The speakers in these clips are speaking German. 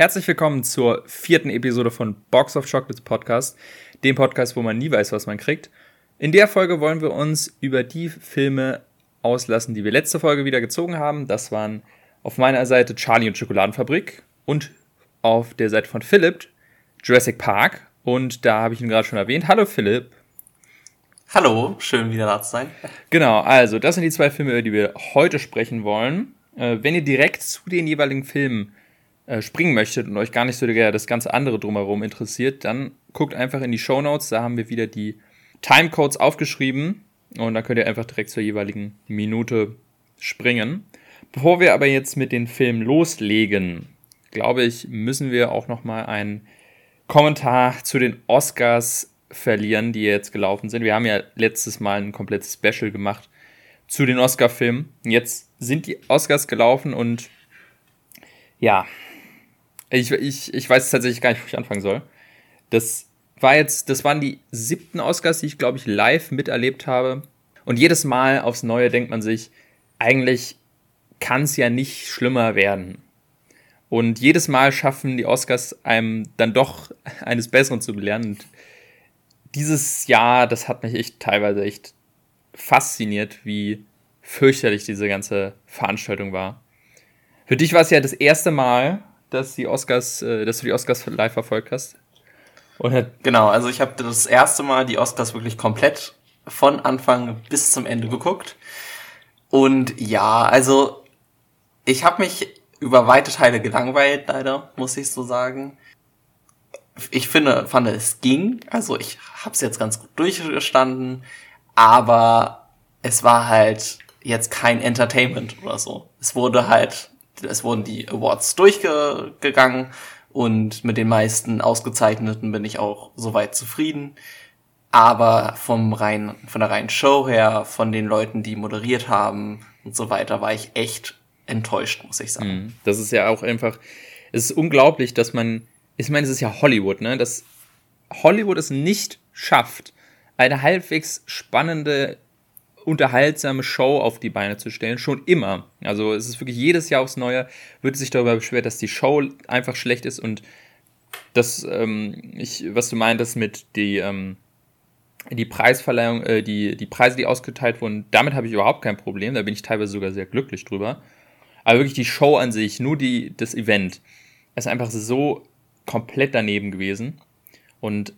Herzlich willkommen zur vierten Episode von Box of Chocolates Podcast, dem Podcast, wo man nie weiß, was man kriegt. In der Folge wollen wir uns über die Filme auslassen, die wir letzte Folge wieder gezogen haben. Das waren auf meiner Seite Charlie und Schokoladenfabrik und auf der Seite von Philipp Jurassic Park. Und da habe ich ihn gerade schon erwähnt. Hallo Philipp. Hallo, schön wieder da zu sein. Genau, also das sind die zwei Filme, über die wir heute sprechen wollen. Äh, wenn ihr direkt zu den jeweiligen Filmen äh, springen möchtet und euch gar nicht so das ganze andere drumherum interessiert, dann guckt einfach in die Show Notes. Da haben wir wieder die Timecodes aufgeschrieben und dann könnt ihr einfach direkt zur jeweiligen Minute springen. Bevor wir aber jetzt mit den Filmen loslegen, glaube ich, müssen wir auch noch mal einen Kommentar zu den Oscars verlieren, die jetzt gelaufen sind. Wir haben ja letztes Mal ein komplettes Special gemacht zu den Oscar-Filmen. Jetzt sind die Oscars gelaufen und ja, ich, ich, ich weiß tatsächlich gar nicht, wo ich anfangen soll. Das war jetzt, das waren die siebten Oscars, die ich, glaube ich, live miterlebt habe. Und jedes Mal aufs Neue denkt man sich, eigentlich kann es ja nicht schlimmer werden. Und jedes Mal schaffen die Oscars einem dann doch eines Besseren zu belehren. Und dieses Jahr, das hat mich echt teilweise echt fasziniert, wie fürchterlich diese ganze Veranstaltung war. Für dich war es ja das erste Mal, dass die Oscars, äh, dass du die Oscars live verfolgt hast? Oder? Genau, also ich habe das erste Mal die Oscars wirklich komplett von Anfang bis zum Ende geguckt. Und ja, also ich habe mich über weite Teile gelangweilt, leider, muss ich so sagen. Ich finde, fand es ging. Also ich habe es jetzt ganz gut durchgestanden, aber es war halt jetzt kein Entertainment oder so. Es wurde halt es wurden die Awards durchgegangen und mit den meisten ausgezeichneten bin ich auch soweit zufrieden. Aber vom rein, von der reinen Show her, von den Leuten, die moderiert haben und so weiter, war ich echt enttäuscht, muss ich sagen. Mhm. Das ist ja auch einfach, es ist unglaublich, dass man, ich meine, es ist ja Hollywood, ne, dass Hollywood es nicht schafft, eine halbwegs spannende unterhaltsame Show auf die Beine zu stellen, schon immer. Also es ist wirklich jedes Jahr aufs Neue, wird sich darüber beschwert, dass die Show einfach schlecht ist und das, ähm, ich, was du meintest mit die, ähm, die Preisverleihung, äh, die, die Preise, die ausgeteilt wurden, damit habe ich überhaupt kein Problem, da bin ich teilweise sogar sehr glücklich drüber. Aber wirklich die Show an sich, nur die, das Event, ist einfach so komplett daneben gewesen. Und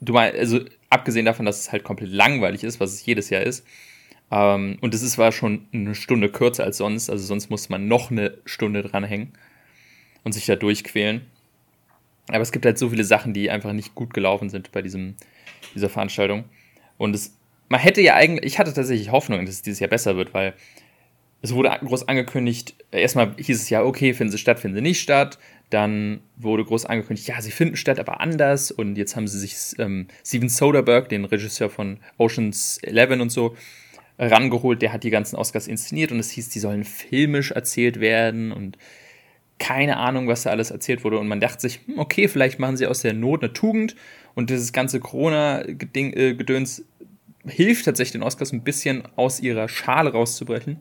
du meinst, also abgesehen davon, dass es halt komplett langweilig ist, was es jedes Jahr ist. Ähm, und es ist, war schon eine Stunde kürzer als sonst, also sonst musste man noch eine Stunde dranhängen und sich da durchquälen. Aber es gibt halt so viele Sachen, die einfach nicht gut gelaufen sind bei diesem, dieser Veranstaltung. Und es, man hätte ja eigentlich, ich hatte tatsächlich Hoffnung, dass es dieses Jahr besser wird, weil es wurde groß angekündigt, erstmal hieß es ja, okay, finden sie statt, finden sie nicht statt. Dann wurde groß angekündigt, ja, sie finden statt, aber anders. Und jetzt haben sie sich ähm, Steven Soderbergh, den Regisseur von Oceans 11 und so, rangeholt. Der hat die ganzen Oscars inszeniert und es hieß, die sollen filmisch erzählt werden und keine Ahnung, was da alles erzählt wurde. Und man dachte sich, hm, okay, vielleicht machen sie aus der Not eine Tugend und dieses ganze Corona-Gedöns äh, hilft tatsächlich den Oscars ein bisschen aus ihrer Schale rauszubrechen.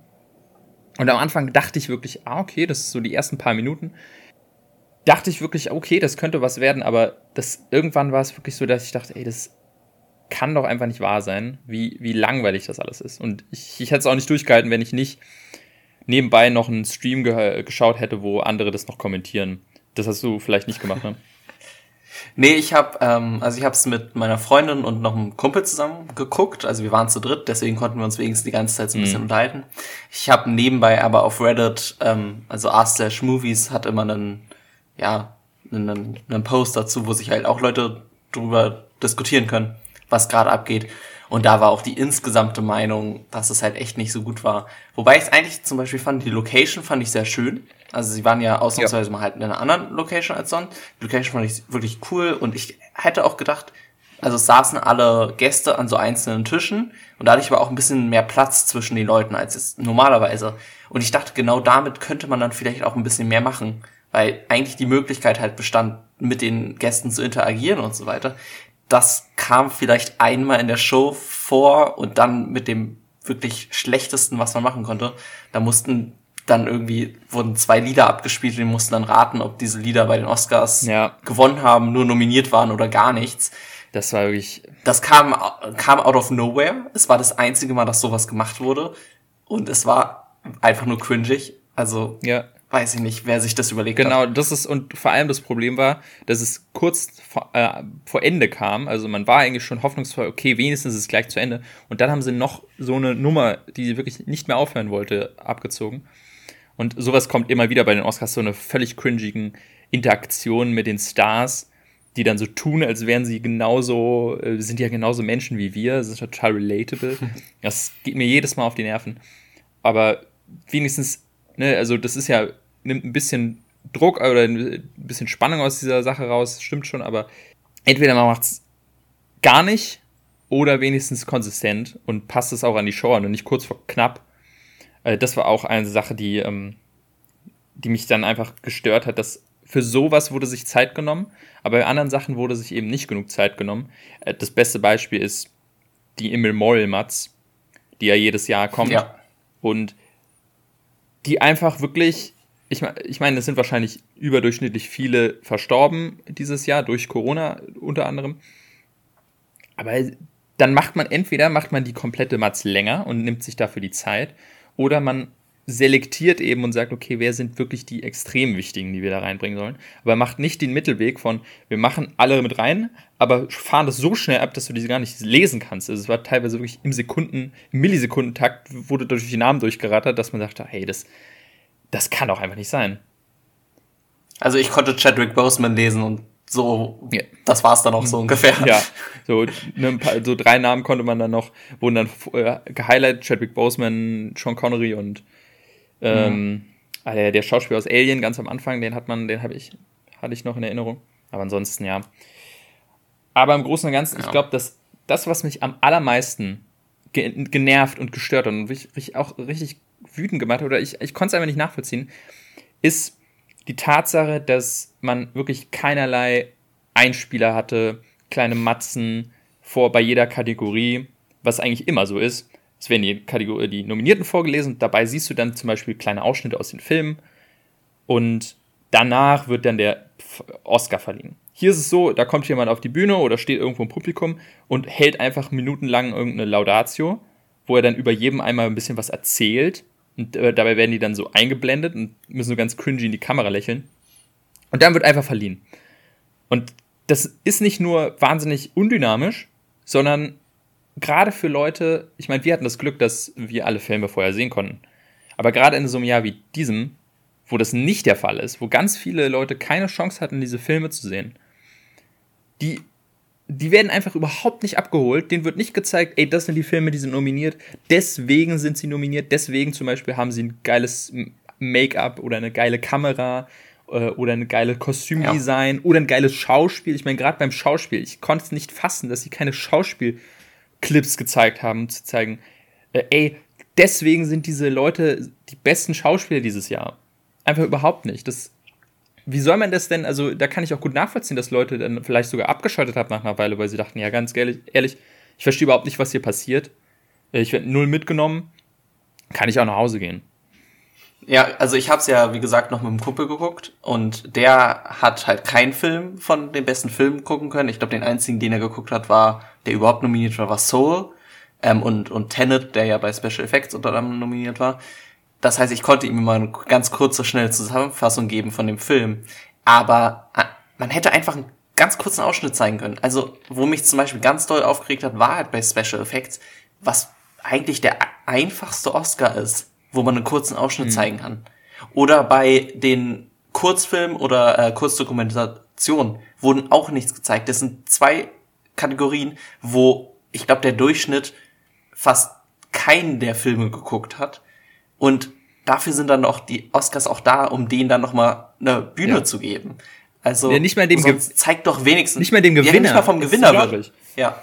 Und am Anfang dachte ich wirklich, ah, okay, das ist so die ersten paar Minuten dachte ich wirklich, okay, das könnte was werden, aber das, irgendwann war es wirklich so, dass ich dachte, ey, das kann doch einfach nicht wahr sein, wie, wie langweilig das alles ist. Und ich, ich hätte es auch nicht durchgehalten, wenn ich nicht nebenbei noch einen Stream ge geschaut hätte, wo andere das noch kommentieren. Das hast du vielleicht nicht gemacht, ne? Nee, ich habe ähm, also ich habe es mit meiner Freundin und noch einem Kumpel zusammen geguckt. Also wir waren zu dritt, deswegen konnten wir uns wenigstens die ganze Zeit so ein bisschen mhm. unterhalten. Ich habe nebenbei aber auf Reddit, ähm, also r/movies hat immer einen ja, einen, einen Post dazu, wo sich halt auch Leute drüber diskutieren können, was gerade abgeht. Und da war auch die insgesamte Meinung, dass es halt echt nicht so gut war. Wobei ich es eigentlich zum Beispiel fand, die Location fand ich sehr schön. Also sie waren ja ausnahmsweise ja. mal halt in einer anderen Location als sonst. Die Location fand ich wirklich cool und ich hätte auch gedacht, also es saßen alle Gäste an so einzelnen Tischen und dadurch war auch ein bisschen mehr Platz zwischen den Leuten als es normalerweise. Und ich dachte, genau damit könnte man dann vielleicht auch ein bisschen mehr machen weil eigentlich die Möglichkeit halt bestand, mit den Gästen zu interagieren und so weiter. Das kam vielleicht einmal in der Show vor und dann mit dem wirklich schlechtesten, was man machen konnte. Da mussten dann irgendwie wurden zwei Lieder abgespielt und die mussten dann raten, ob diese Lieder bei den Oscars Ja. gewonnen haben, nur nominiert waren oder gar nichts. Das war wirklich. Das kam, kam out of nowhere. Es war das einzige Mal, dass sowas gemacht wurde. Und es war einfach nur cringig. Also, Ja. Weiß ich nicht, wer sich das überlegt hat. Genau, das ist, und vor allem das Problem war, dass es kurz vor, äh, vor Ende kam. Also man war eigentlich schon hoffnungsvoll, okay, wenigstens ist es gleich zu Ende. Und dann haben sie noch so eine Nummer, die wirklich nicht mehr aufhören wollte, abgezogen. Und sowas kommt immer wieder bei den Oscars, so eine völlig cringigen Interaktion mit den Stars, die dann so tun, als wären sie genauso, äh, sind ja genauso Menschen wie wir. Das ist total relatable. Das geht mir jedes Mal auf die Nerven. Aber wenigstens, ne, also das ist ja, nimmt ein bisschen Druck oder ein bisschen Spannung aus dieser Sache raus, stimmt schon, aber entweder man macht es gar nicht oder wenigstens konsistent und passt es auch an die Show an und nicht kurz vor knapp. Äh, das war auch eine Sache, die, ähm, die mich dann einfach gestört hat, dass für sowas wurde sich Zeit genommen, aber bei anderen Sachen wurde sich eben nicht genug Zeit genommen. Äh, das beste Beispiel ist die Immemorial Mats, die ja jedes Jahr kommt Ja. und die einfach wirklich, ich, ich meine, es sind wahrscheinlich überdurchschnittlich viele verstorben dieses Jahr durch Corona unter anderem. Aber dann macht man entweder macht man die komplette Matz länger und nimmt sich dafür die Zeit, oder man selektiert eben und sagt, okay, wer sind wirklich die extrem wichtigen, die wir da reinbringen sollen. Aber macht nicht den Mittelweg von, wir machen alle mit rein, aber fahren das so schnell ab, dass du diese gar nicht lesen kannst. Also es war teilweise wirklich im Sekunden, im Millisekundentakt wurde durch die Namen durchgerattert, dass man dachte, hey, das, das kann doch einfach nicht sein. Also ich konnte Chadwick Boseman lesen und so, Ja. das war's dann auch so ungefähr. Ja, so, ne, paar, so drei Namen konnte man dann noch, wurden dann äh, gehighlightet, Chadwick Boseman, Sean Connery und ähm, ah, der, der Schauspieler aus Alien ganz am Anfang, den hat man, den habe ich, hatte ich noch in Erinnerung. Aber ansonsten ja. Aber im Großen und Ganzen, ich Ja. glaube, dass das, was mich am allermeisten ge genervt und gestört hat und richtig, auch richtig wütend gemacht hat, oder ich, ich konnte es einfach nicht nachvollziehen, ist die Tatsache, dass man wirklich keinerlei Einspieler hatte, kleine Matzen vor bei jeder Kategorie, was eigentlich immer so ist. Es werden die, Kategor die Nominierten vorgelesen dabei siehst du dann zum Beispiel kleine Ausschnitte aus den Filmen und danach wird dann der Oscar verliehen. Hier ist es so, da kommt jemand auf die Bühne oder steht irgendwo im Publikum und hält einfach minutenlang irgendeine Laudatio, wo er dann über jedem einmal ein bisschen was erzählt und äh, dabei werden die dann so eingeblendet und müssen so ganz cringy in die Kamera lächeln. Und dann wird einfach verliehen. Und das ist nicht nur wahnsinnig undynamisch, sondern gerade für Leute, ich meine, wir hatten das Glück, dass wir alle Filme vorher sehen konnten. Aber gerade in so einem Jahr wie diesem, wo das nicht der Fall ist, wo ganz viele Leute keine Chance hatten, diese Filme zu sehen, die, die werden einfach überhaupt nicht abgeholt. Denen wird nicht gezeigt, ey, das sind die Filme, die sind nominiert. Deswegen sind sie nominiert. Deswegen zum Beispiel haben sie ein geiles Make-up oder eine geile Kamera äh, oder eine geile Kostümdesign oder ein geiles Schauspiel. Ich meine, gerade beim Schauspiel, ich konnte es nicht fassen, dass sie keine Schauspielclips gezeigt haben, zu zeigen, äh, ey, deswegen sind diese Leute die besten Schauspieler dieses Jahr. Einfach überhaupt nicht. Das, wie soll man das denn, also da kann ich auch gut nachvollziehen, dass Leute dann vielleicht sogar abgeschaltet haben nach einer Weile, weil sie dachten, ja, ganz ehrlich, ehrlich ich verstehe überhaupt nicht, was hier passiert. Äh, Ich werde null mitgenommen, kann ich auch nach Hause gehen. Ja, also ich habe es ja, wie gesagt, noch mit dem Kumpel geguckt und der hat halt keinen Film von den besten Filmen gucken können. Ich glaube, den einzigen, den er geguckt hat, war, der überhaupt nominiert war, war Soul ähm, und, und Tenet, der ja bei Special Effects unter anderem nominiert war. Das heißt, ich konnte ihm mal eine ganz kurze, schnelle Zusammenfassung geben von dem Film. Aber äh, man hätte einfach einen ganz kurzen Ausschnitt zeigen können. Also, wo mich zum Beispiel ganz doll aufgeregt hat, war halt bei Special Effects, was eigentlich der einfachste Oscar ist, wo man einen kurzen Ausschnitt zeigen kann. Oder bei den Kurzfilmen oder äh, Kurzdokumentationen wurden auch nichts gezeigt. Das sind zwei Kategorien, wo ich glaube, der Durchschnitt fast keinen der Filme geguckt hat. Und dafür sind dann auch die Oscars auch da, um denen dann nochmal eine Bühne Ja. zu geben. Also Ja, nicht mal dem zeigt doch wenigstens Nicht mal dem Ja, Gewinner. nicht mal vom Gewinner wird. Ja.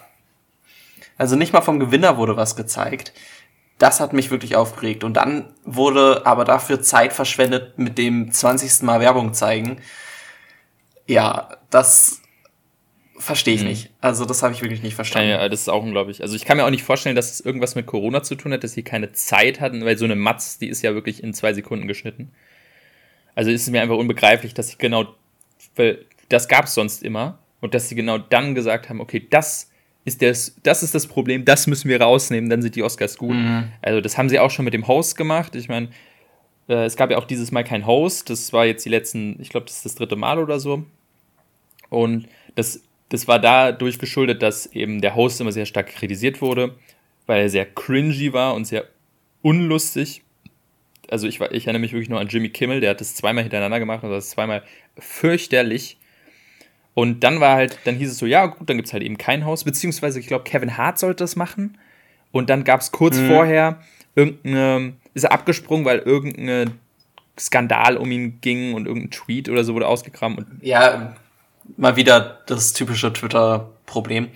Also nicht mal vom Gewinner wurde was gezeigt. Das hat mich wirklich aufgeregt. Und dann wurde aber dafür Zeit verschwendet mit dem 20. Mal Werbung zeigen. Ja, das verstehe ich mhm. nicht. Also das habe ich wirklich nicht verstanden. Ja, das ist auch unglaublich. Also ich kann mir auch nicht vorstellen, dass es irgendwas mit Corona zu tun hat, dass sie keine Zeit hatten, weil so eine Matz, die ist ja wirklich in zwei Sekunden geschnitten. Also ist es mir einfach unbegreiflich, dass sie genau, weil das gab es sonst immer und dass sie genau dann gesagt haben, okay, das ist das, das ist das Problem, das müssen wir rausnehmen, dann sind die Oscars gut. Mhm. Also das haben sie auch schon mit dem Host gemacht. Ich meine, äh, es gab ja auch dieses Mal kein Host. Das war jetzt die letzten, ich glaube, das ist das dritte Mal oder so. Und das, das war dadurch geschuldet, dass eben der Host immer sehr stark kritisiert wurde, weil er sehr cringy war und sehr unlustig. Also ich, ich erinnere mich wirklich nur an Jimmy Kimmel, der hat das zweimal hintereinander gemacht und das ist zweimal fürchterlich. Und dann war halt, dann hieß es so, ja gut, dann gibt es halt eben kein Haus, beziehungsweise ich glaube, Kevin Hart sollte das machen. Und dann gab es kurz mhm. vorher irgendeine, ist er abgesprungen, weil irgendein Skandal um ihn ging und irgendein Tweet oder so wurde ausgekramt. Und ja, mal wieder das typische Twitter-Problem.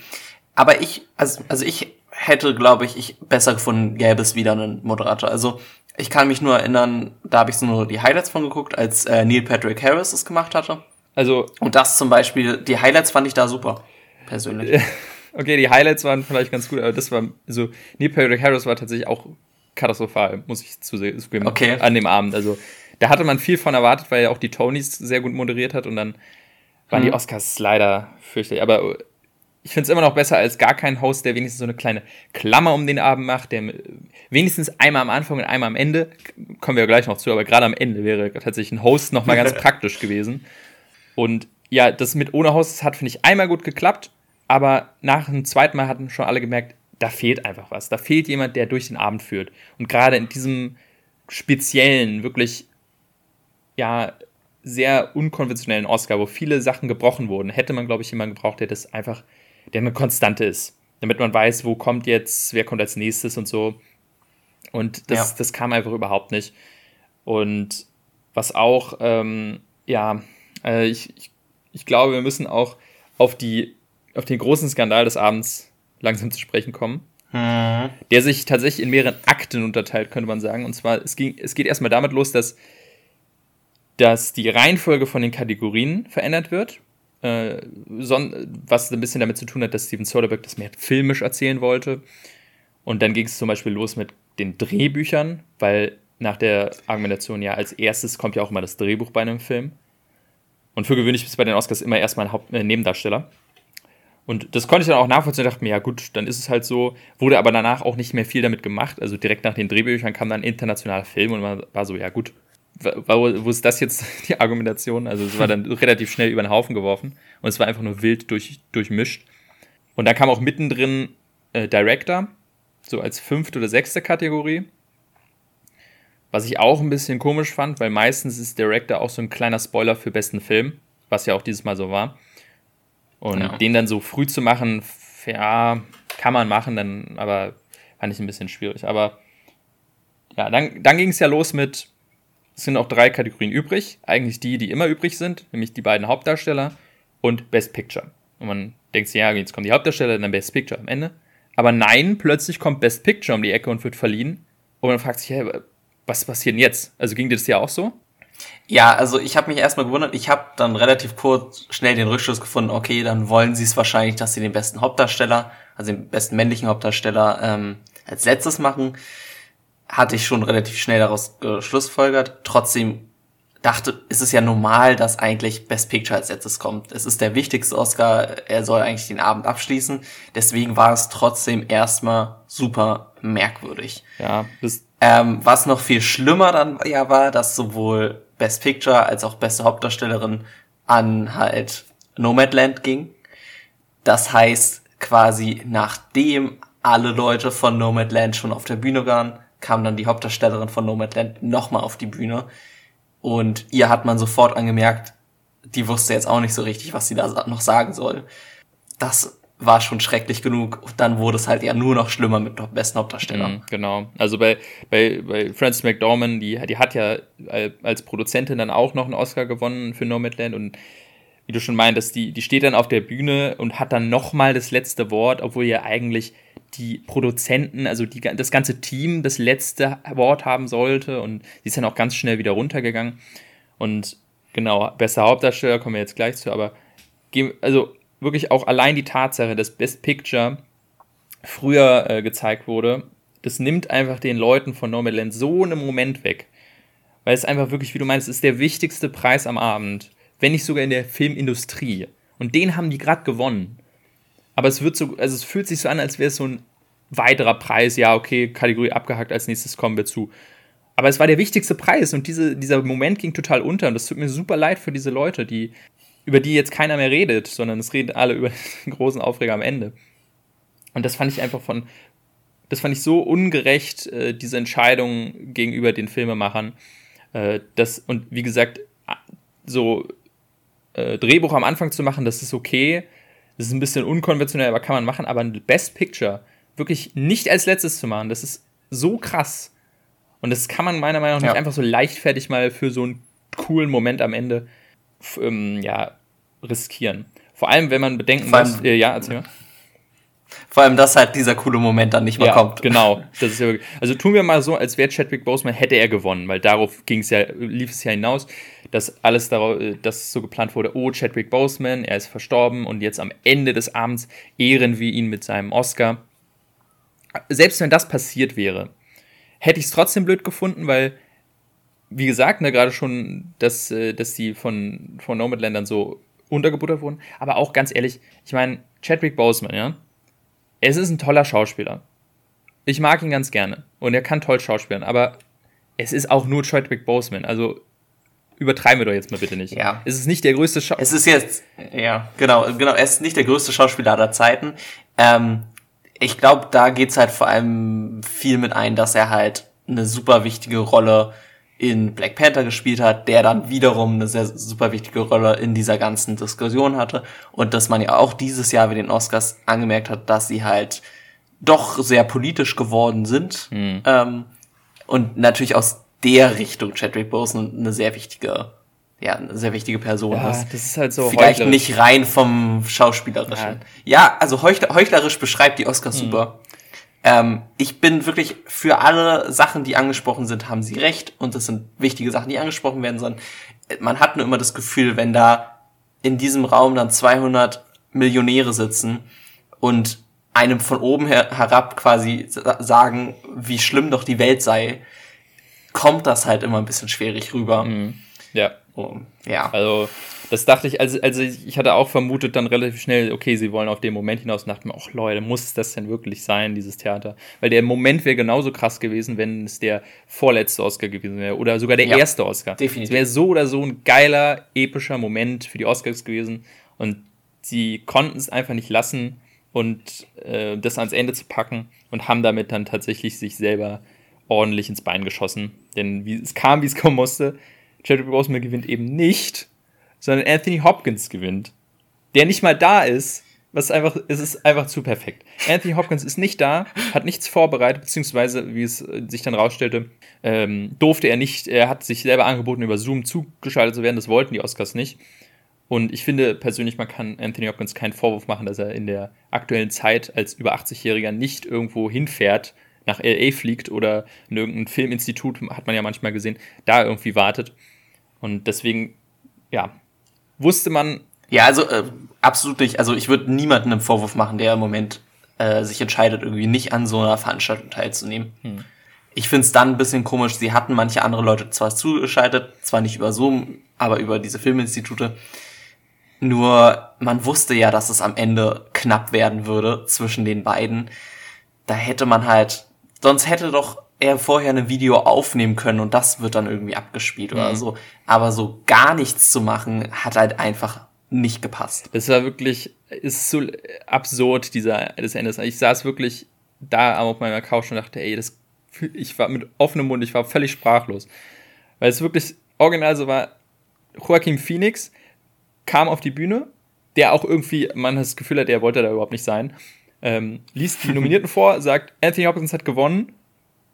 Aber ich, also, also ich hätte, glaube ich, ich besser gefunden, gäbe es wieder einen Moderator. Also ich kann mich nur erinnern, da habe ich so nur die Highlights von geguckt, als äh, Neil Patrick Harris es gemacht hatte. Also. Und das zum Beispiel, die Highlights fand ich da super, persönlich. okay, die Highlights waren vielleicht ganz gut, aber das war, so, Neil Patrick Harris war tatsächlich auch katastrophal, muss ich zugeben. Okay. An dem Abend. Also, da hatte man viel von erwartet, weil er auch die Tonys sehr gut moderiert hat und dann waren mhm. die Oscars leider fürchterlich. Aber ich finde es immer noch besser als gar kein Host, der wenigstens so eine kleine Klammer um den Abend macht, der wenigstens einmal am Anfang und einmal am Ende, kommen wir ja gleich noch zu, aber gerade am Ende wäre tatsächlich ein Host nochmal ganz praktisch gewesen. Und ja, das mit ohne Host hat, finde ich, einmal gut geklappt, aber nach dem zweiten Mal hatten schon alle gemerkt, da fehlt einfach was. Da fehlt jemand, der durch den Abend führt. Und gerade in diesem speziellen, wirklich, ja, sehr unkonventionellen Oscar, wo viele Sachen gebrochen wurden, hätte man, glaube ich, jemanden gebraucht, der das einfach, der eine Konstante ist. Damit man weiß, wo kommt jetzt, wer kommt als nächstes und so. Und das, ja. das kam einfach überhaupt nicht. Und was auch, ähm, ja, äh, ich, ich, ich glaube, wir müssen auch auf, die, auf den großen Skandal des Abends langsam zu sprechen kommen. Mhm. Der sich tatsächlich in mehreren Akten unterteilt, könnte man sagen. Und zwar, es, ging, es geht erstmal damit los, dass, dass die Reihenfolge von den Kategorien verändert wird. Äh, was ein bisschen damit zu tun hat, dass Steven Soderbergh das mehr filmisch erzählen wollte. Und dann ging es zum Beispiel los mit den Drehbüchern, weil nach der Argumentation ja als erstes kommt ja auch immer das Drehbuch bei einem Film. Und für gewöhnlich ist bei den Oscars immer erstmal ein Haupt äh, Nebendarsteller. Und das konnte ich dann auch nachvollziehen. Ich dachte mir, ja gut, dann ist es halt so. Wurde aber danach auch nicht mehr viel damit gemacht. Also direkt nach den Drehbüchern kam dann internationaler Film und man war so, ja gut, wo, wo ist das jetzt die Argumentation? Also es war dann relativ schnell über den Haufen geworfen und es war einfach nur wild durch, durchmischt. Und dann kam auch mittendrin äh, Director, so als fünfte oder sechste Kategorie. Was ich auch ein bisschen komisch fand, weil meistens ist Director auch so ein kleiner Spoiler für besten Film, was ja auch dieses Mal so war. Und ja. den dann so früh zu machen, ja, kann man machen, dann, aber fand ich ein bisschen schwierig. Aber ja, dann, dann ging es ja los mit, es sind auch drei Kategorien übrig. Eigentlich die, die immer übrig sind, nämlich die beiden Hauptdarsteller und Best Picture. Und man denkt sich, ja, jetzt kommen die Hauptdarsteller, dann Best Picture am Ende. Aber nein, plötzlich kommt Best Picture um die Ecke und wird verliehen. Und man fragt sich, hey, was passiert denn jetzt? Also ging dir das ja auch so? Ja, also ich habe mich erstmal gewundert. Ich habe dann relativ kurz schnell den Rückschluss gefunden, okay, dann wollen sie es wahrscheinlich, dass sie den besten Hauptdarsteller, also den besten männlichen Hauptdarsteller ähm, als letztes machen. Hatte ich schon relativ schnell daraus geschlussfolgert. Trotzdem dachte, ist es ja normal, dass eigentlich Best Picture als letztes kommt. Es ist der wichtigste Oscar, er soll eigentlich den Abend abschließen. Deswegen war es trotzdem erstmal super merkwürdig. Ja, das ähm, was noch viel schlimmer dann ja war, dass sowohl Best Picture als auch beste Hauptdarstellerin an halt Nomadland ging. Das heißt, quasi nachdem alle Leute von Nomadland schon auf der Bühne waren, kam dann die Hauptdarstellerin von Nomadland nochmal auf die Bühne. Und ihr hat man sofort angemerkt, die wusste jetzt auch nicht so richtig, was sie da noch sagen soll. Das war schon schrecklich genug. Dann wurde es halt ja nur noch schlimmer mit besten Hauptdarsteller. Mhm, genau. Also bei, bei, bei Frances McDormand, die, die hat ja als Produzentin dann auch noch einen Oscar gewonnen für Nomadland und wie du schon meintest, die, die steht dann auf der Bühne und hat dann nochmal das letzte Wort, obwohl ja eigentlich die Produzenten, also die, das ganze Team das letzte Wort haben sollte und sie ist dann auch ganz schnell wieder runtergegangen. Und genau, bester Hauptdarsteller kommen wir jetzt gleich zu, aber also wirklich auch allein die Tatsache, dass Best Picture früher äh, gezeigt wurde, das nimmt einfach den Leuten von Nomadland so einen Moment weg. Weil es einfach wirklich, wie du meinst, ist der wichtigste Preis am Abend. Wenn nicht sogar in der Filmindustrie. Und den haben die gerade gewonnen. Aber es wird so, also es fühlt sich so an, als wäre es so ein weiterer Preis. Ja, okay, Kategorie abgehakt, als nächstes kommen wir zu. Aber es war der wichtigste Preis und diese, dieser Moment ging total unter. Und das tut mir super leid für diese Leute, die, über die jetzt keiner mehr redet, sondern es reden alle über den großen Aufreger am Ende. Und das fand ich einfach von, das fand ich so ungerecht, äh, diese Entscheidung gegenüber den Filmemachern. Äh, das, und wie gesagt, so äh, Drehbuch am Anfang zu machen, das ist okay. Das ist ein bisschen unkonventionell, aber kann man machen. Aber ein Best Picture wirklich nicht als letztes zu machen, das ist so krass. Und das kann man meiner Meinung nach nicht einfach so leichtfertig mal für so einen coolen Moment am Ende ähm, ja, riskieren. Vor allem, wenn man bedenken muss, äh, ja, erzähl mal. Vor allem, dass halt dieser coole Moment dann nicht mehr ja, kommt. Genau. Das ist ja wirklich, also tun wir mal so, als wäre Chadwick Boseman, hätte er gewonnen, weil darauf ging es ja, lief es ja hinaus, dass alles darauf, dass so geplant wurde, oh, Chadwick Boseman, er ist verstorben und jetzt am Ende des Abends ehren wir ihn mit seinem Oscar. Selbst wenn das passiert wäre, hätte ich es trotzdem blöd gefunden, weil, wie gesagt, ne, gerade schon, dass, äh, dass die von, von Nomadlandern so untergebuttert wurden. Aber auch ganz ehrlich, ich meine, Chadwick Boseman, ja, es ist ein toller Schauspieler. Ich mag ihn ganz gerne. Und er kann toll schauspielen. Aber es ist auch nur Chadwick Boseman. Also übertreiben wir doch jetzt mal bitte nicht. Ja. Es ist nicht der größte Schauspieler. Es ist jetzt, ja, genau, genau, er ist nicht der größte Schauspieler aller Zeiten. Ähm, ich glaube, da geht's halt vor allem viel mit ein, dass er halt eine super wichtige Rolle in Black Panther gespielt hat, der dann wiederum eine sehr super wichtige Rolle in dieser ganzen Diskussion hatte und dass man ja auch dieses Jahr mit den Oscars angemerkt hat, dass sie halt doch sehr politisch geworden sind mhm. ähm, und natürlich aus der Richtung Chadwick Boseman eine sehr wichtige ja, eine sehr wichtige Person ja, ist. Das ist halt so Vielleicht nicht rein vom Schauspielerischen. Ja, ja also heuchlerisch beschreibt die Oscars mhm. super. Ähm, ich bin wirklich für alle Sachen, die angesprochen sind, haben sie recht und das sind wichtige Sachen, die angesprochen werden sollen. Man hat nur immer das Gefühl, wenn da in diesem Raum dann 200 Millionäre sitzen und einem von oben her herab quasi sagen, wie schlimm doch die Welt sei, kommt das halt immer ein bisschen schwierig rüber. Mhm. Ja. Oh, ja. Also das dachte ich, also, also ich hatte auch vermutet dann relativ schnell, okay, sie wollen auf den Moment hinaus und dachte mir, ach Leute, muss das denn wirklich sein, dieses Theater? Weil der Moment wäre genauso krass gewesen, wenn es der vorletzte Oscar gewesen wäre oder sogar der ja, erste Oscar. Definitiv. Es wäre so oder so ein geiler, epischer Moment für die Oscars gewesen und sie konnten es einfach nicht lassen und äh, das ans Ende zu packen und haben damit dann tatsächlich sich selber ordentlich ins Bein geschossen. Denn wie, es kam, wie es kommen musste. Chadwick Boseman gewinnt eben nicht sondern Anthony Hopkins gewinnt. Der nicht mal da ist, was einfach, es ist einfach zu perfekt. Anthony Hopkins ist nicht da, hat nichts vorbereitet, beziehungsweise, wie es äh, sich dann rausstellte, ähm, durfte er nicht, er hat sich selber angeboten, über Zoom zugeschaltet zu werden, das wollten die Oscars nicht. Und ich finde persönlich, man kann Anthony Hopkins keinen Vorwurf machen, dass er in der aktuellen Zeit als über 80-Jähriger nicht irgendwo hinfährt, nach LA fliegt oder in irgendein Filminstitut, hat man ja manchmal gesehen, da irgendwie wartet. Und deswegen, ja, wusste man. Ja, also äh, absolut nicht. Also ich würde niemanden einen Vorwurf machen, der im Moment äh, sich entscheidet, irgendwie nicht an so einer Veranstaltung teilzunehmen. Hm. Ich finde es dann ein bisschen komisch. Sie hatten manche andere Leute zwar zugeschaltet, zwar nicht über Zoom, aber über diese Filminstitute. Nur man wusste ja, dass es am Ende knapp werden würde zwischen den beiden. Da hätte man halt, sonst hätte doch er vorher ein Video aufnehmen können und das wird dann irgendwie abgespielt mhm. oder so. Aber so gar nichts zu machen, hat halt einfach nicht gepasst. Das war wirklich, ist so absurd, dieser, das Ende. Ich saß wirklich da auf meiner Couch und dachte, ey, das, ich war mit offenem Mund, ich war völlig sprachlos. Weil es wirklich original so war, Joaquin Phoenix kam auf die Bühne, der auch irgendwie, man das Gefühl hat, er wollte da überhaupt nicht sein, ähm, liest die Nominierten vor, sagt, Anthony Hopkins hat gewonnen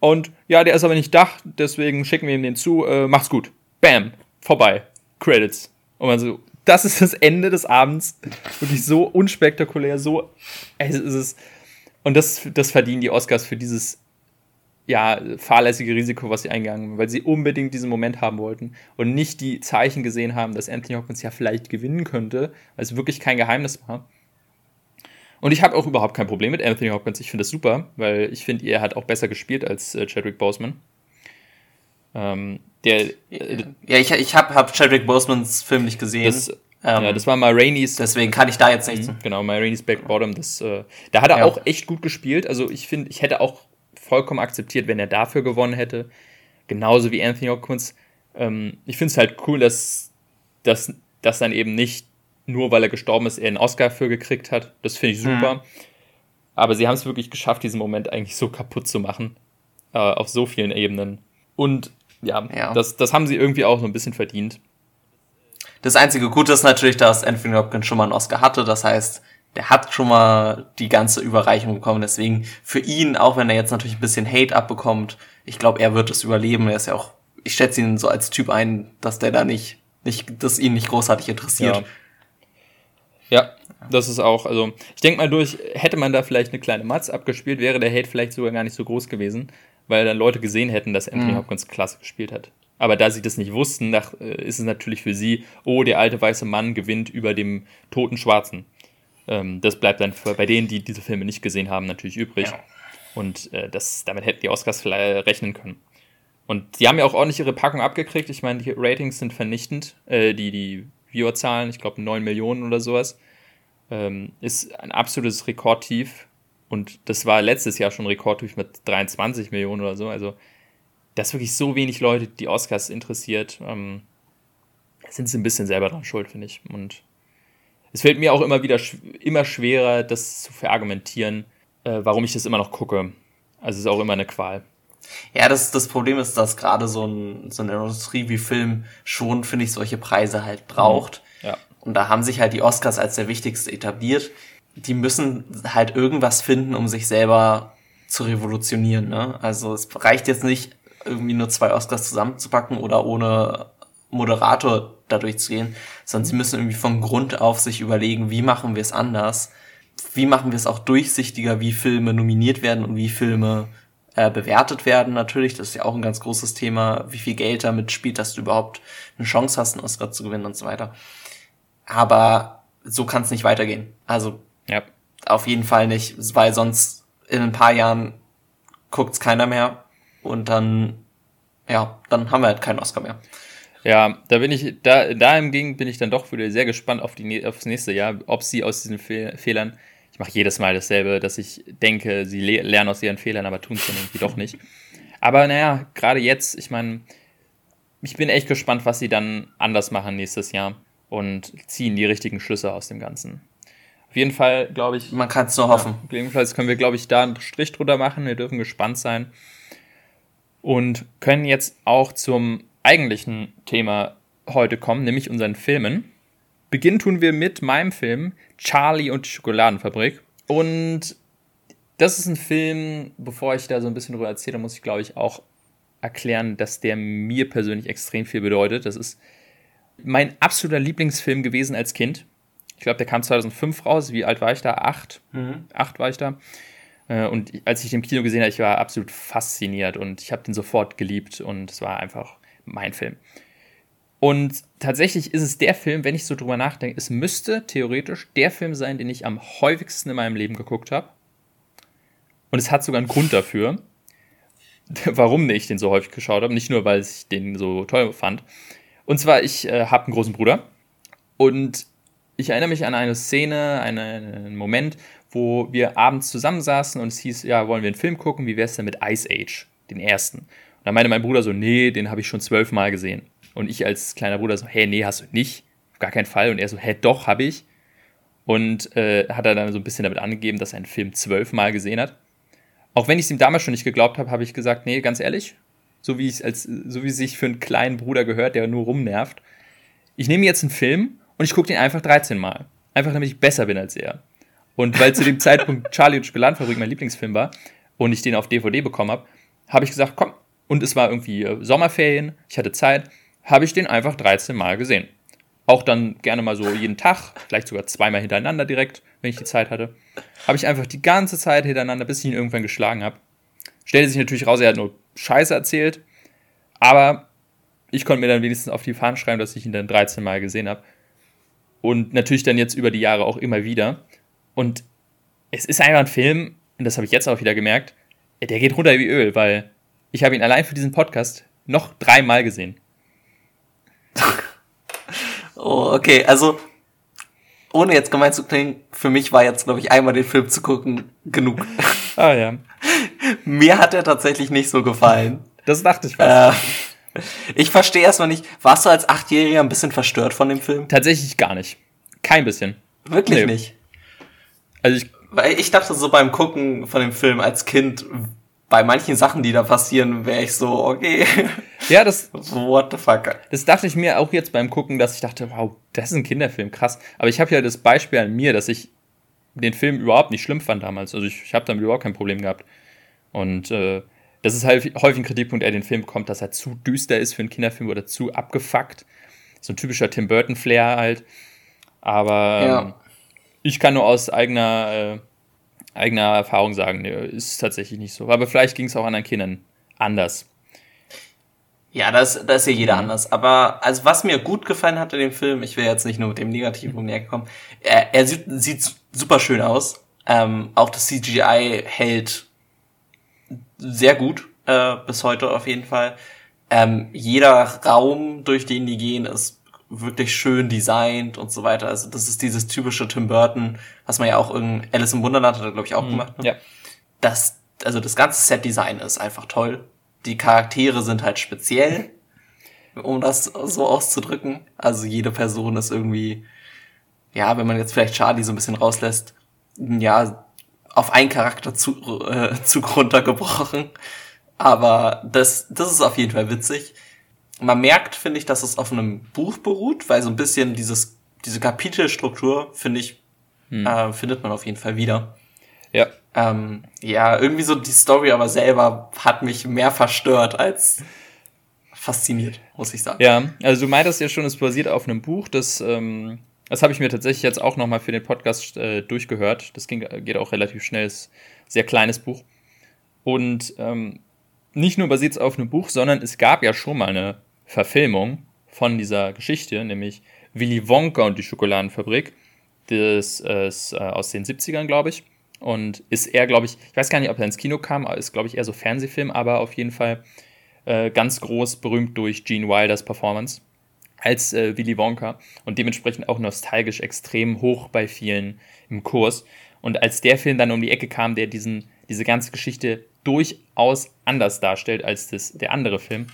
und ja, der ist aber nicht da, deswegen schicken wir ihm den zu. Äh, macht's gut. Bam. Vorbei. Credits. Und man so, das ist das Ende des Abends. Wirklich so unspektakulär, so. Es ist es. Und das, das verdienen die Oscars für dieses ja, fahrlässige Risiko, was sie eingegangen haben, weil sie unbedingt diesen Moment haben wollten und nicht die Zeichen gesehen haben, dass Anthony Hopkins ja vielleicht gewinnen könnte, weil es wirklich kein Geheimnis war. Und ich habe auch überhaupt kein Problem mit Anthony Hopkins. Ich finde das super, weil ich finde, er hat auch besser gespielt als äh, Chadwick Boseman. Ähm, der, äh, ja, ich, ich habe hab Chadwick Bosemans Film nicht gesehen. Das, ähm, ja, das war mal Rainey's. Deswegen kann ich da jetzt nicht. Mhm, genau, mal Rainey's Back Bottom. Das, äh, da hat er ja. auch echt gut gespielt. Also ich finde, ich hätte auch vollkommen akzeptiert, wenn er dafür gewonnen hätte. Genauso wie Anthony Hopkins. Ähm, ich finde es halt cool, dass, dass, dass dann eben nicht nur weil er gestorben ist, er einen Oscar für gekriegt hat. Das finde ich super. Mhm. Aber sie haben es wirklich geschafft, diesen Moment eigentlich so kaputt zu machen. Äh, auf so vielen Ebenen. Und ja, ja, Das, das haben sie irgendwie auch so ein bisschen verdient. Das einzige Gute ist natürlich, dass Anthony Hopkins schon mal einen Oscar hatte. Das heißt, der hat schon mal die ganze Überreichung bekommen. Deswegen für ihn, auch wenn er jetzt natürlich ein bisschen Hate abbekommt, ich glaube, er wird es überleben. Er ist ja auch, ich schätze ihn so als Typ ein, dass der da nicht, nicht, dass ihn nicht großartig interessiert. Ja. Ja das ist auch, also ich denke mal durch, hätte man da vielleicht eine kleine Matz abgespielt, wäre der Hate vielleicht sogar gar nicht so groß gewesen, weil dann Leute gesehen hätten, dass Anthony mhm. Hopkins klasse gespielt hat. Aber da sie das nicht wussten, nach, äh, ist es natürlich für sie, oh, der alte weiße Mann gewinnt über dem toten Schwarzen. Ähm, das bleibt dann für, bei denen, die diese Filme nicht gesehen haben, natürlich übrig. Ja. Und äh, das, damit hätten die Oscars vielleicht rechnen können. Und die haben ja auch ordentlich ihre Packung abgekriegt. Ich meine, die Ratings sind vernichtend. Äh, die, die Viewerzahlen, ich glaube 9 Millionen oder sowas, ähm, ist ein absolutes Rekordtief. Und das war letztes Jahr schon Rekordtief mit 23 Millionen oder so. Also, dass wirklich so wenig Leute die Oscars interessiert, ähm, sind sie ein bisschen selber dran schuld, finde ich. Und es fällt mir auch immer wieder immer schwerer, das zu verargumentieren, äh, warum ich das immer noch gucke. Also es ist auch immer eine Qual. Ja, das, das Problem ist, dass gerade so, ein, so eine Industrie wie Film schon, finde ich, solche Preise halt braucht. Mhm. Ja. Und da haben sich halt die Oscars als der wichtigste etabliert. Die müssen halt irgendwas finden, um sich selber zu revolutionieren. Ne? Also es reicht jetzt nicht, irgendwie nur zwei Oscars zusammenzupacken oder ohne Moderator dadurch zu gehen, sondern sie müssen irgendwie von Grund auf sich überlegen, wie machen wir es anders, wie machen wir es auch durchsichtiger, wie Filme nominiert werden und wie Filme äh, bewertet werden natürlich. Das ist ja auch ein ganz großes Thema, wie viel Geld damit spielt, dass du überhaupt eine Chance hast, einen Oscar zu gewinnen und so weiter. Aber so kann es nicht weitergehen. Also ja. auf jeden Fall nicht, weil sonst in ein paar Jahren guckt's keiner mehr und dann ja, dann haben wir halt keinen Oscar mehr. Ja, da bin ich, da, da hingegen bin ich dann doch wieder sehr gespannt auf die, aufs nächste Jahr, ob sie aus diesen Fe Fehlern, ich mache jedes Mal dasselbe, dass ich denke, sie le lernen aus ihren Fehlern, aber tun es dann irgendwie doch nicht. Aber naja, gerade jetzt, ich meine, ich bin echt gespannt, was sie dann anders machen nächstes Jahr und ziehen die richtigen Schlüsse aus dem Ganzen. Auf jeden Fall, glaube ich. Man kann es nur hoffen. Ja, jedenfalls können wir, glaube ich, da einen Strich drunter machen. Wir dürfen gespannt sein. Und können jetzt auch zum eigentlichen Thema heute kommen, nämlich unseren Filmen. Beginnen tun wir mit meinem Film Charlie und die Schokoladenfabrik. Und das ist ein Film, bevor ich da so ein bisschen drüber erzähle, muss ich glaube ich auch erklären, dass der mir persönlich extrem viel bedeutet. Das ist mein absoluter Lieblingsfilm gewesen als Kind. Ich glaube, der kam 2005 raus. Wie alt war ich da? Acht. Mhm. Acht war ich da. Äh, und als ich den im Kino gesehen habe, ich war absolut fasziniert und ich habe den sofort geliebt und es war einfach mein Film. Und tatsächlich ist es der Film, wenn ich so drüber nachdenke, es müsste theoretisch der Film sein, den ich am häufigsten in meinem Leben geguckt habe. Und es hat sogar einen Grund dafür, warum ich den so häufig geschaut habe. Nicht nur, weil ich den so toll fand. Und zwar, ich äh, habe einen großen Bruder und ich erinnere mich an eine Szene, einen, einen Moment, wo wir abends zusammensaßen und es hieß, ja, wollen wir einen Film gucken? Wie wäre es denn mit Ice Age, den ersten? dann meinte mein Bruder so, nee, den habe ich schon zwölfmal gesehen. Und ich als kleiner Bruder so, hey, nee, hast du nicht. Auf gar keinen Fall. Und er so, hä, doch, habe ich. Und äh, hat er dann so ein bisschen damit angegeben, dass er einen Film zwölfmal gesehen hat. Auch wenn ich es ihm damals schon nicht geglaubt habe, habe ich gesagt, nee, ganz ehrlich, so wie es als so wie sich für einen kleinen Bruder gehört, der nur rumnervt. Ich nehme jetzt einen Film und ich gucke den einfach 13 Mal. Einfach damit ich besser bin als er. Und weil zu dem Zeitpunkt Charlie und Schokoladenfabrik mein Lieblingsfilm war und ich den auf DVD bekommen habe, habe ich gesagt, komm, und es war irgendwie äh, Sommerferien, ich hatte Zeit, habe ich den einfach 13 Mal gesehen. Auch dann gerne mal so jeden Tag, vielleicht sogar zweimal hintereinander direkt, wenn ich die Zeit hatte. Habe ich einfach die ganze Zeit hintereinander, bis ich ihn irgendwann geschlagen habe. Stellte sich natürlich raus, er hat nur Scheiße erzählt, aber ich konnte mir dann wenigstens auf die Fahnen schreiben, dass ich ihn dann 13 Mal gesehen habe. Und natürlich dann jetzt über die Jahre auch immer wieder. Und es ist einfach ein Film, und das habe ich jetzt auch wieder gemerkt, der geht runter wie Öl, weil ich habe ihn allein für diesen Podcast noch dreimal gesehen. Oh, okay, also ohne jetzt gemein zu klingen, für mich war jetzt, glaube ich, einmal den Film zu gucken genug. Ah ja. Mir hat er tatsächlich nicht so gefallen. Das dachte ich fast. Äh, ich verstehe erstmal nicht, warst du als Achtjähriger ein bisschen verstört von dem Film? Tatsächlich gar nicht. Kein bisschen. Wirklich nee. nicht. Also ich. Weil ich dachte so beim Gucken von dem Film als Kind, bei manchen Sachen, die da passieren, wäre ich so, okay. Ja, das. What the fuck? Das dachte ich mir auch jetzt beim Gucken, dass ich dachte, wow, das ist ein Kinderfilm, krass. Aber ich habe ja das Beispiel an mir, dass ich den Film überhaupt nicht schlimm fand damals. Also ich, ich habe damit überhaupt kein Problem gehabt. Und äh, das ist halt häufig ein Kritikpunkt, der den Film bekommt, dass er zu düster ist für einen Kinderfilm oder zu abgefuckt. So ein typischer Tim Burton-Flair halt. Aber ja. ähm, ich kann nur aus eigener, äh, eigener Erfahrung sagen, nee, ist tatsächlich nicht so. Aber vielleicht ging es auch anderen Kindern anders. Ja, das, das ist ja jeder mhm. anders. Aber also was mir gut gefallen hat in dem Film, ich wäre jetzt nicht nur mit dem Negativen näher gekommen, er, er sieht, sieht super schön aus. Ähm, auch das CGI hält sehr gut äh, bis heute auf jeden Fall. Ähm, jeder Raum, durch den die gehen, ist wirklich schön designt und so weiter. Also das ist dieses typische Tim Burton, was man ja auch in Alice im Wunderland hat er, glaube ich, auch mhm, gemacht. Ne? Ja. Das, also das ganze Set-Design ist einfach toll. Die Charaktere sind halt speziell, um das so auszudrücken. Also jede Person ist irgendwie, ja, wenn man jetzt vielleicht Charlie so ein bisschen rauslässt, ja, auf einen Charakter zu, äh, zu runtergebrochen. Aber das, das ist auf jeden Fall witzig. Man merkt, finde ich, dass es auf einem Buch beruht, weil so ein bisschen dieses, diese Kapitelstruktur, finde ich, hm. äh, findet man auf jeden Fall wieder. Ja. Ähm, ja, irgendwie so die Story aber selber hat mich mehr verstört als fasziniert, muss ich sagen. Ja, also du meintest ja schon, es basiert auf einem Buch, das, ähm, das habe ich mir tatsächlich jetzt auch nochmal für den Podcast äh, durchgehört. Das ging, geht auch relativ schnell, ist ein sehr kleines Buch. Und ähm, nicht nur basiert es auf einem Buch, sondern es gab ja schon mal eine Verfilmung von dieser Geschichte, nämlich Willy Wonka und die Schokoladenfabrik. Das ist äh, aus den 70ern, glaube ich. Und ist eher, glaube ich, ich weiß gar nicht, ob er ins Kino kam, ist, glaube ich, eher so Fernsehfilm, aber auf jeden Fall äh, ganz groß berühmt durch Gene Wilders Performance als äh, Willy Wonka und dementsprechend auch nostalgisch extrem hoch bei vielen im Kurs. Und als der Film dann um die Ecke kam, der diesen, diese ganze Geschichte durchaus anders darstellt als das, der andere Film,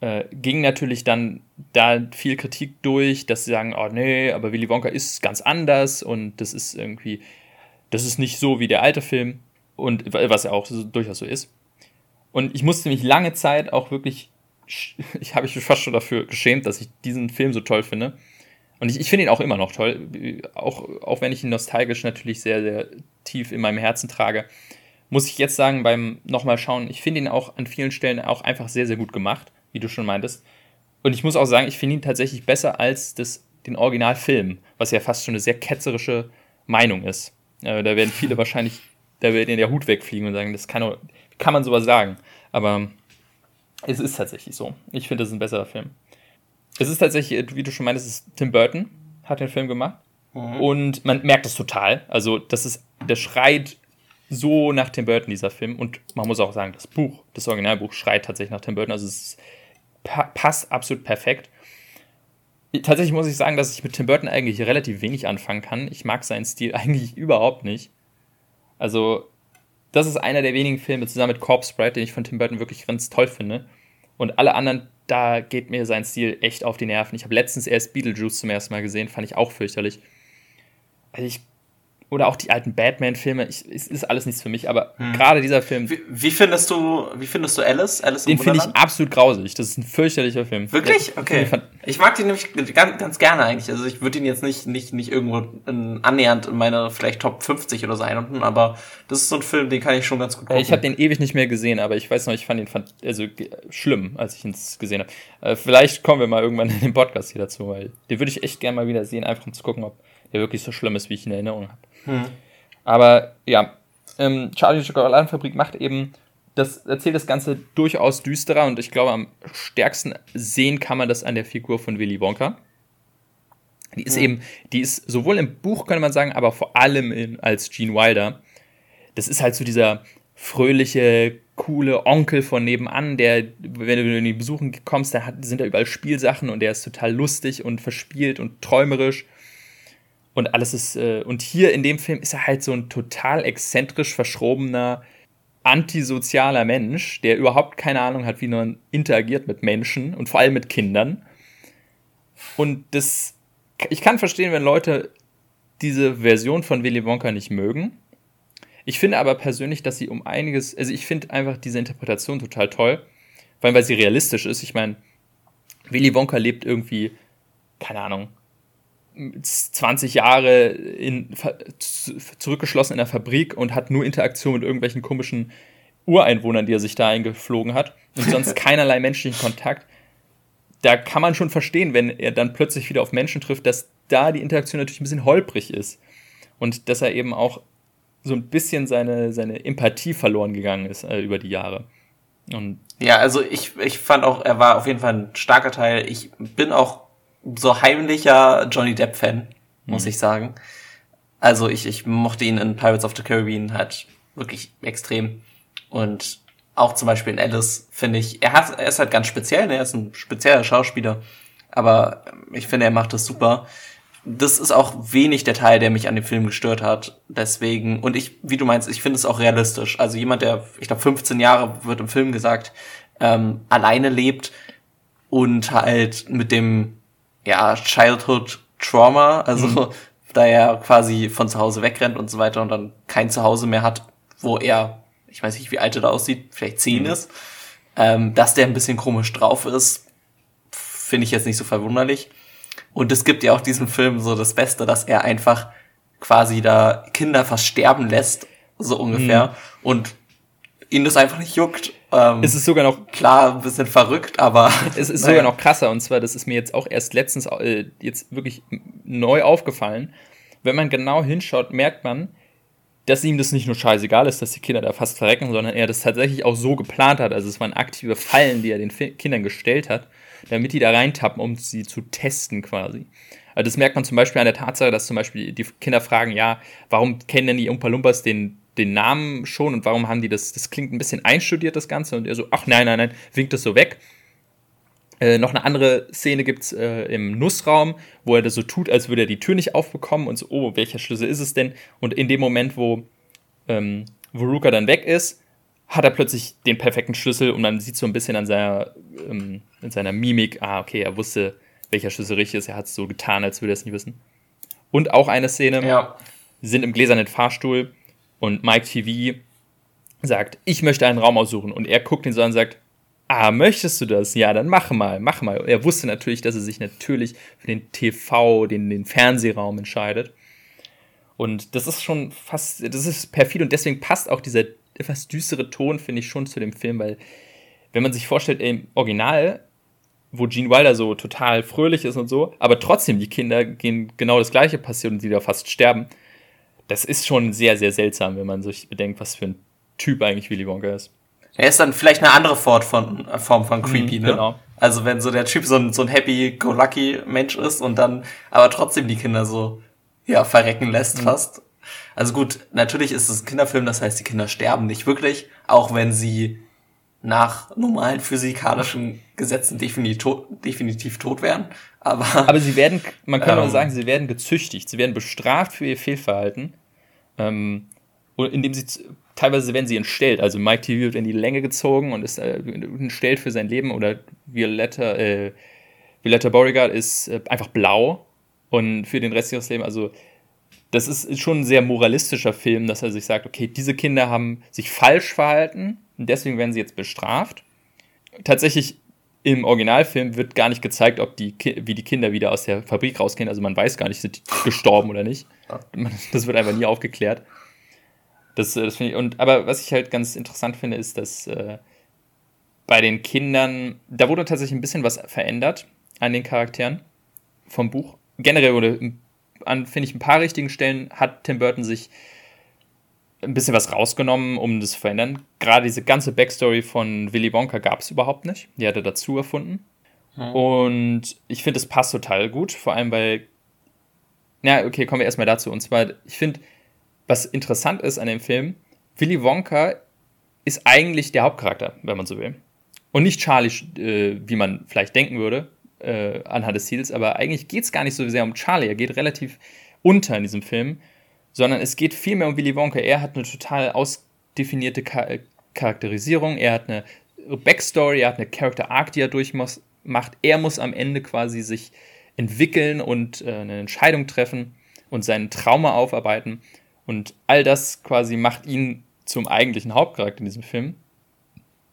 äh, ging natürlich dann da viel Kritik durch, dass sie sagen, oh nee, aber Willy Wonka ist ganz anders und das ist irgendwie das ist nicht so wie der alte Film und was ja auch so, durchaus so ist. Und ich musste mich lange Zeit auch wirklich, ich habe mich fast schon dafür geschämt, dass ich diesen Film so toll finde. Und ich, ich finde ihn auch immer noch toll, auch, auch wenn ich ihn nostalgisch natürlich sehr, sehr tief in meinem Herzen trage. Muss ich jetzt sagen, beim nochmal schauen, ich finde ihn auch an vielen Stellen auch einfach sehr, sehr gut gemacht, wie du schon meintest. Und ich muss auch sagen, ich finde ihn tatsächlich besser als das, den Originalfilm, was ja fast schon eine sehr ketzerische Meinung ist. Äh, da werden viele wahrscheinlich, da wird ihnen der Hut wegfliegen und sagen, das kann, auch, kann man sowas sagen. Aber es ist tatsächlich so. Ich finde, das ist ein besserer Film. Es ist tatsächlich, wie du schon meintest, ist Tim Burton hat den Film gemacht. Mhm. Und man merkt das total. Also, das ist, der schreit so nach Tim Burton, dieser Film. Und man muss auch sagen, das Buch, das Originalbuch schreit tatsächlich nach Tim Burton. Also, es pa passt absolut perfekt. Tatsächlich muss ich sagen, dass ich mit Tim Burton eigentlich relativ wenig anfangen kann. Ich mag seinen Stil eigentlich überhaupt nicht. Also, das ist einer der wenigen Filme zusammen mit Corpse Bride, den ich von Tim Burton wirklich ganz toll finde. Und alle anderen, da geht mir sein Stil echt auf die Nerven. Ich habe letztens erst Beetlejuice zum ersten Mal gesehen, fand ich auch fürchterlich. Also ich oder auch die alten Batman-Filme, es ist alles nichts für mich, aber hm. gerade dieser Film. Wie, wie, findest du, wie findest du Alice? Alice den finde ich absolut grausig. Das ist ein fürchterlicher Film. Wirklich? Ja, okay. Ich mag den nämlich ganz, ganz gerne eigentlich. Also ich würde ihn jetzt nicht, nicht, nicht irgendwo in, annähernd in meine vielleicht Top 50 oder so einordnen, aber das ist so ein Film, den kann ich schon ganz gut gucken. Ich habe den ewig nicht mehr gesehen, aber ich weiß noch, ich fand ihn fand, also schlimm, als ich ihn gesehen habe. Äh, vielleicht kommen wir mal irgendwann in den Podcast hier dazu, weil den würde ich echt gerne mal wieder sehen, einfach um zu gucken, ob der wirklich so schlimm ist, wie ich ihn in Erinnerung habe. Hm. Aber ja, ähm, Charlie Schokoladenfabrik macht eben, das erzählt das Ganze durchaus düsterer und ich glaube, am stärksten sehen kann man das an der Figur von Willy Wonka. Die ist ja. eben, die ist sowohl im Buch, könnte man sagen, aber vor allem in, als Gene Wilder. Das ist halt so dieser fröhliche, coole Onkel von nebenan, der, wenn du in die Besuchen kommst, da hat, sind da überall Spielsachen und der ist total lustig und verspielt und träumerisch. Und alles ist, äh, und hier in dem Film ist er halt so ein total exzentrisch verschrobener, antisozialer Mensch, der überhaupt keine Ahnung hat, wie man interagiert mit Menschen und vor allem mit Kindern. Und das, ich kann verstehen, wenn Leute diese Version von Willy Wonka nicht mögen. Ich finde aber persönlich, dass sie um einiges, also ich finde einfach diese Interpretation total toll, weil, weil sie realistisch ist. Ich meine, Willy Wonka lebt irgendwie, keine Ahnung, 20 Jahre in, zurückgeschlossen in der Fabrik und hat nur Interaktion mit irgendwelchen komischen Ureinwohnern, die er sich da eingeflogen hat und sonst keinerlei menschlichen Kontakt. Da kann man schon verstehen, wenn er dann plötzlich wieder auf Menschen trifft, dass da die Interaktion natürlich ein bisschen holprig ist und dass er eben auch so ein bisschen seine, seine Empathie verloren gegangen ist äh, über die Jahre. Und ja, also ich, ich fand auch, er war auf jeden Fall ein starker Teil. Ich bin auch so heimlicher Johnny Depp-Fan, muss mhm. ich sagen. Also ich, ich mochte ihn in Pirates of the Caribbean halt wirklich extrem. Und auch zum Beispiel in Alice finde ich, er hat, er ist halt ganz speziell, ne? er ist ein spezieller Schauspieler, aber ich finde, er macht das super. Das ist auch wenig der Teil, der mich an dem Film gestört hat. Deswegen, und ich, wie du meinst, ich finde es auch realistisch. Also jemand, der, ich glaube, 15 Jahre wird im Film gesagt, ähm, alleine lebt und halt mit dem ja, Childhood Trauma, also mhm. da er quasi von zu Hause wegrennt und so weiter und dann kein Zuhause mehr hat, wo er, ich weiß nicht, wie alt er da aussieht, vielleicht zehn mhm. ist, ähm, dass der ein bisschen komisch drauf ist, finde ich jetzt nicht so verwunderlich. Und es gibt ja auch diesen Film so das Beste, dass er einfach quasi da Kinder fast sterben lässt, so ungefähr, mhm. und ihn das einfach nicht juckt ähm, es ist sogar noch klar ein bisschen verrückt, aber es ist naja. sogar noch krasser und zwar, das ist mir jetzt auch erst letztens äh, jetzt wirklich neu aufgefallen. Wenn man genau hinschaut, merkt man, dass ihm das nicht nur scheißegal ist, dass die Kinder da fast verrecken, sondern er das tatsächlich auch so geplant hat. Also es waren aktive Fallen, die er den Kindern gestellt hat, damit die da reintappen, um sie zu testen quasi. Also das merkt man zum Beispiel an der Tatsache, dass zum Beispiel die Kinder fragen, ja, warum kennen denn die Umpa Lumpas den den Namen schon und warum haben die das, das klingt ein bisschen einstudiert, das Ganze. Und er so, ach nein, nein, nein, winkt das so weg. Äh, noch eine andere Szene gibt es äh, im Nussraum, wo er das so tut, als würde er die Tür nicht aufbekommen und so, oh, welcher Schlüssel ist es denn? Und in dem Moment, wo, ähm, wo Ruka dann weg ist, hat er plötzlich den perfekten Schlüssel und man sieht so ein bisschen an seiner, ähm, in seiner Mimik, ah, okay, er wusste, welcher Schlüssel richtig ist, er hat es so getan, als würde er es nicht wissen. Und auch eine Szene, ja. sind im gläsernen Fahrstuhl und Mike TV sagt, ich möchte einen Raum aussuchen. Und er guckt ihn so an und sagt, ah, möchtest du das? Ja, dann mach mal, mach mal. Er wusste natürlich, dass er sich natürlich für den TV, den, den Fernsehraum entscheidet. Und das ist schon fast, das ist perfid und deswegen passt auch dieser etwas düstere Ton, finde ich, schon zu dem Film, weil wenn man sich vorstellt, im Original, wo Gene Wilder so total fröhlich ist und so, aber trotzdem die Kinder gehen genau das gleiche passiert und sie da fast sterben, das ist schon sehr, sehr seltsam, wenn man sich bedenkt, was für ein Typ eigentlich Willy Wonka ist. Er ist dann vielleicht eine andere Form von, Form von creepy, mhm, ne? Genau. Also wenn so der Typ so ein, so ein happy-go-lucky-Mensch ist und dann aber trotzdem die Kinder so, ja, verrecken lässt mhm. fast. Also gut, natürlich ist es ein Kinderfilm, das heißt, die Kinder sterben nicht wirklich, auch wenn sie nach normalen physikalischen Gesetzen definitiv tot, definitiv tot wären. Aber, aber sie werden, man kann ähm, sagen, sie werden gezüchtigt, sie werden bestraft für ihr Fehlverhalten, ähm, indem sie teilweise werden sie entstellt. Also Mike TV wird in die Länge gezogen und ist äh, entstellt für sein Leben oder Violetta, äh, Violetta Beauregard ist äh, einfach blau und für den Rest ihres Lebens, also das ist schon ein sehr moralistischer Film, dass er sich sagt, okay, diese Kinder haben sich falsch verhalten und deswegen werden sie jetzt bestraft. Tatsächlich im Originalfilm wird gar nicht gezeigt, ob die, wie die Kinder wieder aus der Fabrik rausgehen. Also man weiß gar nicht, sind die gestorben oder nicht. Das wird einfach nie aufgeklärt. Das, äh, das ich, und, aber was ich halt ganz interessant finde, ist, dass äh, bei den Kindern, da wurde tatsächlich ein bisschen was verändert an den Charakteren vom Buch. Generell wurde an, finde ich, ein paar richtigen Stellen hat Tim Burton sich ein bisschen was rausgenommen, um das zu verändern. Gerade diese ganze Backstory von Willy Wonka gab es überhaupt nicht. Die hat er dazu erfunden. Hm. Und ich finde, es passt total gut, vor allem weil ja, okay, kommen wir erstmal dazu. Und zwar, ich finde, was interessant ist an dem Film, Willy Wonka ist eigentlich der Hauptcharakter, wenn man so will. Und nicht Charlie, äh, wie man vielleicht denken würde, äh, anhand des Titels, aber eigentlich geht es gar nicht so sehr um Charlie. Er geht relativ unter in diesem Film, sondern es geht vielmehr um Willy Wonka. Er hat eine total ausdefinierte Char Charakterisierung, er hat eine Backstory, er hat eine Character Arc, die er durchmacht. Er muss am Ende quasi sich entwickeln und äh, eine Entscheidung treffen und seinen Trauma aufarbeiten. Und all das quasi macht ihn zum eigentlichen Hauptcharakter in diesem Film.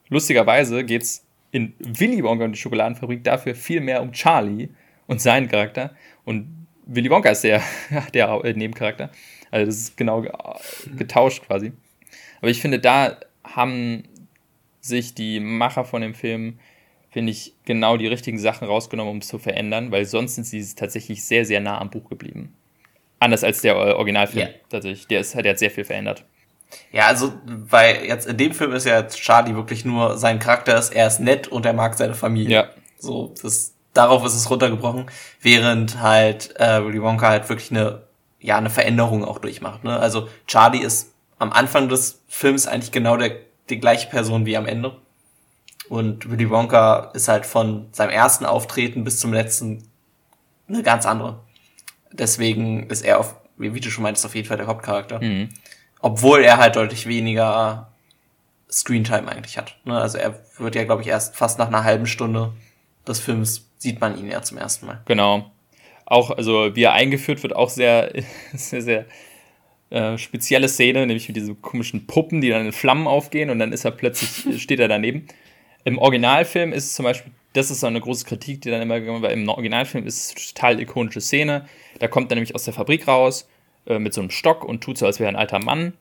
Lustigerweise geht es in Willy Wonka und die Schokoladenfabrik dafür viel mehr um Charlie und seinen Charakter. Und Willy Wonka ist der, der äh, Nebencharakter. Also das ist genau getauscht quasi. Aber ich finde, da haben sich die Macher von dem Film, finde ich, genau die richtigen Sachen rausgenommen, um es zu verändern, weil sonst sind sie tatsächlich sehr, sehr nah am Buch geblieben. Anders als der äh, Originalfilm yeah. tatsächlich. Der, ist, der hat sehr viel verändert. Ja, also, weil jetzt in dem Film ist ja jetzt Charlie wirklich nur sein Charakter ist, er ist nett und er mag seine Familie. Ja. So, das, darauf ist es runtergebrochen, während halt äh, Willy Wonka halt wirklich eine, ja, eine Veränderung auch durchmacht. Ne? Also Charlie ist am Anfang des Films eigentlich genau der, die gleiche Person wie am Ende. Und Willy Wonka ist halt von seinem ersten Auftreten bis zum letzten eine ganz andere. Deswegen ist er auf, wie du schon meintest, auf jeden Fall der Hauptcharakter. Mhm. Obwohl er halt deutlich weniger Screentime eigentlich hat. Ne? Also er wird ja, glaube ich, erst fast nach einer halben Stunde des Films sieht man ihn ja zum ersten Mal. Genau. Auch, also wie er eingeführt wird, auch sehr, sehr, sehr äh, spezielle Szene, nämlich mit diesen komischen Puppen, die dann in Flammen aufgehen und dann ist er plötzlich, steht er daneben. Im Originalfilm ist es zum Beispiel, das ist so eine große Kritik, die dann immer gemacht wird, im Originalfilm ist es eine total ikonische Szene. Da kommt er nämlich aus der Fabrik raus äh, mit so einem Stock und tut so, als wäre er ein alter Mann.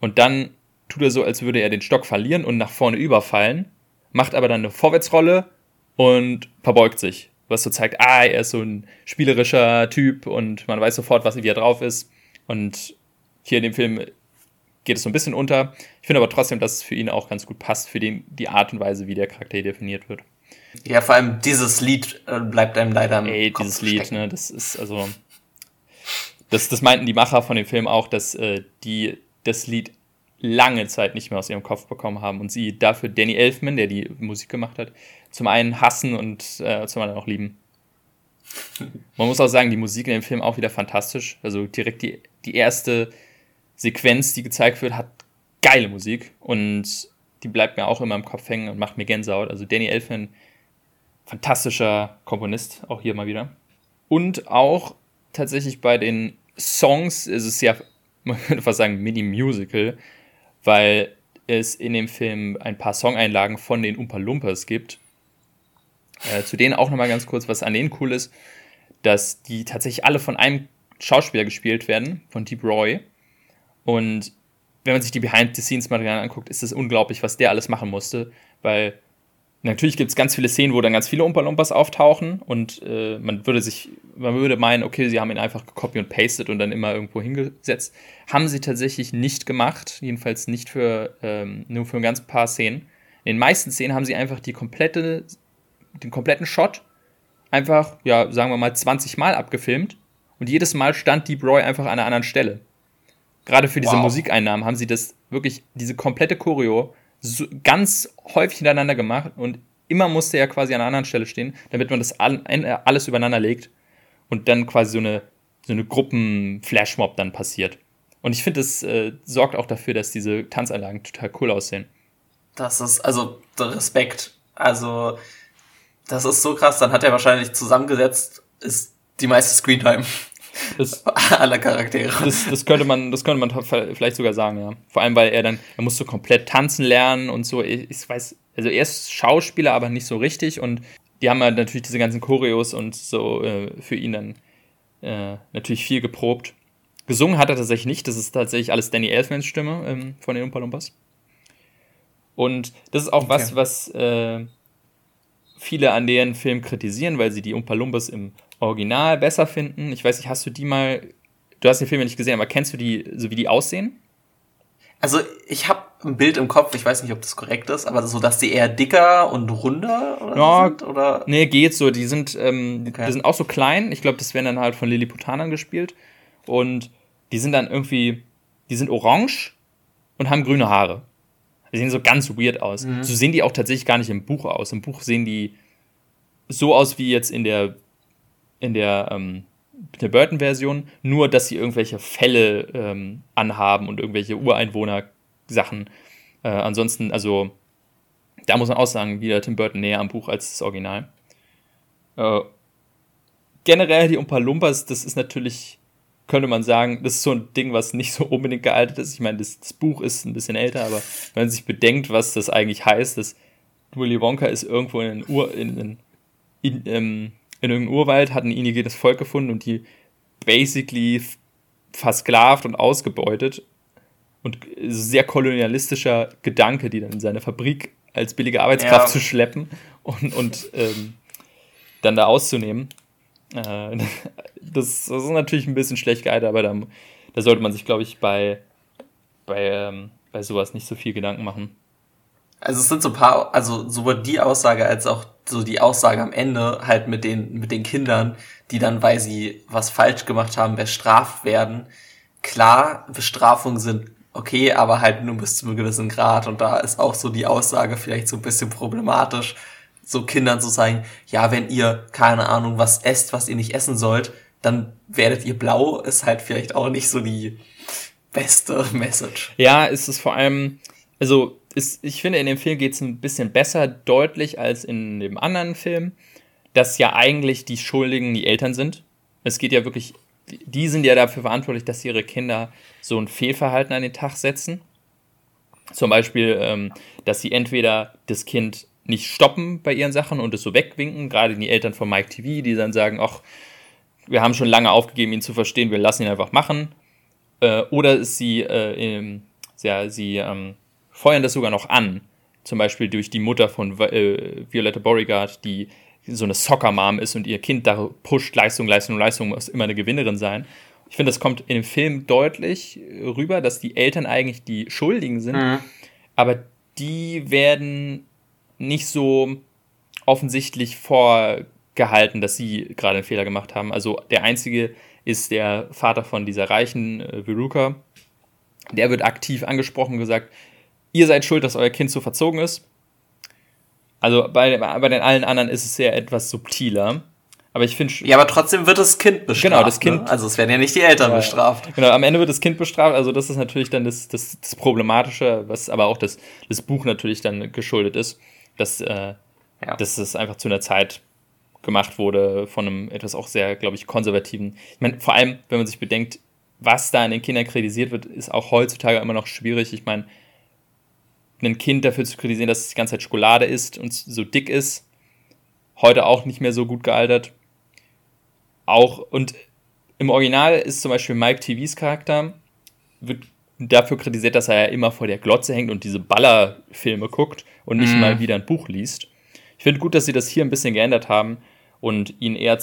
Und dann tut er so, als würde er den Stock verlieren und nach vorne überfallen, macht aber dann eine Vorwärtsrolle und verbeugt sich. Was so zeigt, ah, er ist so ein spielerischer Typ und man weiß sofort, was wie er drauf ist. Und hier in dem Film geht es so ein bisschen unter. Ich finde aber trotzdem, dass es für ihn auch ganz gut passt, für den, die Art und Weise, wie der Charakter definiert wird. Ja, vor allem dieses Lied äh, bleibt einem leider im Ey, Kopf dieses Lied, ne, das ist also das, das meinten die Macher von dem Film auch, dass äh, die das Lied lange Zeit nicht mehr aus ihrem Kopf bekommen haben und sie dafür Danny Elfman, der die Musik gemacht hat, zum einen hassen und äh, zum anderen auch lieben. Man muss auch sagen, die Musik in dem Film auch wieder fantastisch. Also direkt die, die erste Sequenz, die gezeigt wird, hat geile Musik und die bleibt mir auch immer im Kopf hängen und macht mir Gänsehaut. Also Danny Elfman, fantastischer Komponist, auch hier mal wieder. Und auch tatsächlich bei den Songs ist es ja, man könnte fast sagen, Mini-Musical, weil es in dem Film ein paar Songeinlagen von den Umpa Lumpas gibt. Äh, zu denen auch nochmal ganz kurz, was an denen cool ist, dass die tatsächlich alle von einem Schauspieler gespielt werden, von Deep Roy. Und wenn man sich die Behind-the-Scenes-Materialien anguckt, ist es unglaublich, was der alles machen musste, weil Natürlich gibt es ganz viele Szenen, wo dann ganz viele Umpa Lumpas auftauchen und äh, man würde sich, man würde meinen, okay, sie haben ihn einfach gecopy und pasted und dann immer irgendwo hingesetzt. Haben sie tatsächlich nicht gemacht, jedenfalls nicht für ähm, nur für ein ganz paar Szenen. In den meisten Szenen haben sie einfach die komplette, den kompletten Shot einfach, ja, sagen wir mal 20 Mal abgefilmt und jedes Mal stand Deep Roy einfach an einer anderen Stelle. Gerade für diese wow. Musikeinnahmen haben sie das wirklich, diese komplette Choreo so ganz häufig hintereinander gemacht und immer musste er quasi an einer anderen Stelle stehen, damit man das äh, alles übereinander legt und dann quasi so eine, so eine Gruppen-Flashmob dann passiert. Und ich finde, das äh, sorgt auch dafür, dass diese Tanzanlagen total cool aussehen. Das ist, also, Respekt. Also, das ist so krass. Dann hat er wahrscheinlich zusammengesetzt, ist die meiste Screentime. Das, aller Charaktere. Das, das, könnte man, das könnte man vielleicht sogar sagen, ja. Vor allem, weil er dann, er musste komplett tanzen lernen und so. Ich, ich weiß, also er ist Schauspieler, aber nicht so richtig und die haben halt natürlich diese ganzen Choreos und so äh, für ihn dann äh, natürlich viel geprobt. Gesungen hat er tatsächlich nicht, das ist tatsächlich alles Danny Elfmans Stimme ähm, von den Umpa Lumpas. Und das ist auch okay. was, was äh, viele an deren Film kritisieren, weil sie die Umpa Lumpas im Original besser finden. Ich weiß nicht, hast du die mal, du hast den Film ja nicht gesehen, aber kennst du die, so wie die aussehen? Also ich habe ein Bild im Kopf, ich weiß nicht, ob das korrekt ist, aber so, dass die eher dicker und runder oder ja, sind, oder? Nee, geht so. Die sind, ähm, okay. die sind auch so klein. Ich glaube, das werden dann halt von Lilliputaner gespielt. und die sind dann irgendwie, die sind orange und haben grüne Haare. Die sehen so ganz weird aus. Mhm. So sehen die auch tatsächlich gar nicht im Buch aus. Im Buch sehen die so aus wie jetzt in der, in der, ähm, der Burton-Version, nur dass sie irgendwelche Fälle ähm, anhaben und irgendwelche Ureinwohner-Sachen. Äh, ansonsten, also, da muss man auch sagen, wieder Tim Burton näher am Buch als das Original. Äh, generell die Umpa Lumpas, das ist natürlich, könnte man sagen, das ist so ein Ding, was nicht so unbedingt gealtert ist. Ich meine, das, das Buch ist ein bisschen älter, aber wenn man sich bedenkt, was das eigentlich heißt, dass Willy Wonka ist irgendwo in, Ur, in, in, in, ähm, in irgendeinem Urwald, hat ein indigentes Volk gefunden und die basically versklavt und ausgebeutet. Und sehr kolonialistischer Gedanke, die dann in seine Fabrik als billige Arbeitskraft ja. zu schleppen und, und ähm, dann da auszunehmen. Äh, das, das, ist natürlich ein bisschen schlecht geeignet, aber da, da sollte man sich, glaube ich, bei, bei, ähm, bei sowas nicht so viel Gedanken machen. Also es sind so ein paar, also sowohl die Aussage als auch so die Aussage am Ende halt mit den, mit den Kindern, die dann, weil sie was falsch gemacht haben, bestraft werden. Klar, Bestrafungen sind okay, aber halt nur bis zu einem gewissen Grad. Und da ist auch so die Aussage vielleicht so ein bisschen problematisch, so Kindern zu sagen, ja, wenn ihr, keine Ahnung, was esst, was ihr nicht essen sollt, dann werdet ihr blau, ist halt vielleicht auch nicht so die beste Message. Ja, ist es vor allem, also ist, ich finde, in dem Film geht es ein bisschen besser deutlich als in dem anderen Film, dass ja eigentlich die Schuldigen die Eltern sind. Es geht ja wirklich, die sind ja dafür verantwortlich, dass ihre Kinder so ein Fehlverhalten an den Tag setzen. Zum Beispiel, ähm, dass sie entweder das Kind nicht stoppen bei ihren Sachen und es so wegwinken, gerade die Eltern von Mike TV, die dann sagen, ach, wir haben schon lange aufgegeben, ihn zu verstehen, wir lassen ihn einfach machen. Äh, oder sie, äh, ja, sie ähm, feuern das sogar noch an. Zum Beispiel durch die Mutter von äh, Violetta Beauregard, die so eine Soccer-Mom ist und ihr Kind da pusht, Leistung, Leistung, Leistung, muss immer eine Gewinnerin sein. Ich finde, das kommt in dem Film deutlich rüber, dass die Eltern eigentlich die Schuldigen sind, mhm. aber die werden nicht so offensichtlich vorgehalten, dass sie gerade einen Fehler gemacht haben. Also der einzige ist der Vater von dieser reichen äh, Veruca. Der wird aktiv angesprochen und gesagt, ihr seid schuld, dass euer Kind so verzogen ist. Also bei, bei den allen anderen ist es sehr etwas subtiler. Aber ich finde. Ja, aber trotzdem wird das Kind bestraft. Genau, das Kind. Ne? Also es werden ja nicht die Eltern ja, bestraft. Genau, am Ende wird das Kind bestraft. Also das ist natürlich dann das, das, das Problematische, was aber auch das, das Buch natürlich dann geschuldet ist dass, äh, ja. dass es einfach zu einer Zeit gemacht wurde von einem etwas auch sehr, glaube ich, konservativen. Ich meine, vor allem, wenn man sich bedenkt, was da an den Kindern kritisiert wird, ist auch heutzutage immer noch schwierig. Ich meine, ein Kind dafür zu kritisieren, dass es die ganze Zeit Schokolade isst und so dick ist, heute auch nicht mehr so gut gealtert. Auch, und im Original ist zum Beispiel Mike TVs Charakter, wird dafür kritisiert, dass er ja immer vor der Glotze hängt und diese Ballerfilme guckt und nicht mm. mal wieder ein Buch liest. Ich finde gut, dass sie das hier ein bisschen geändert haben und ihn eher,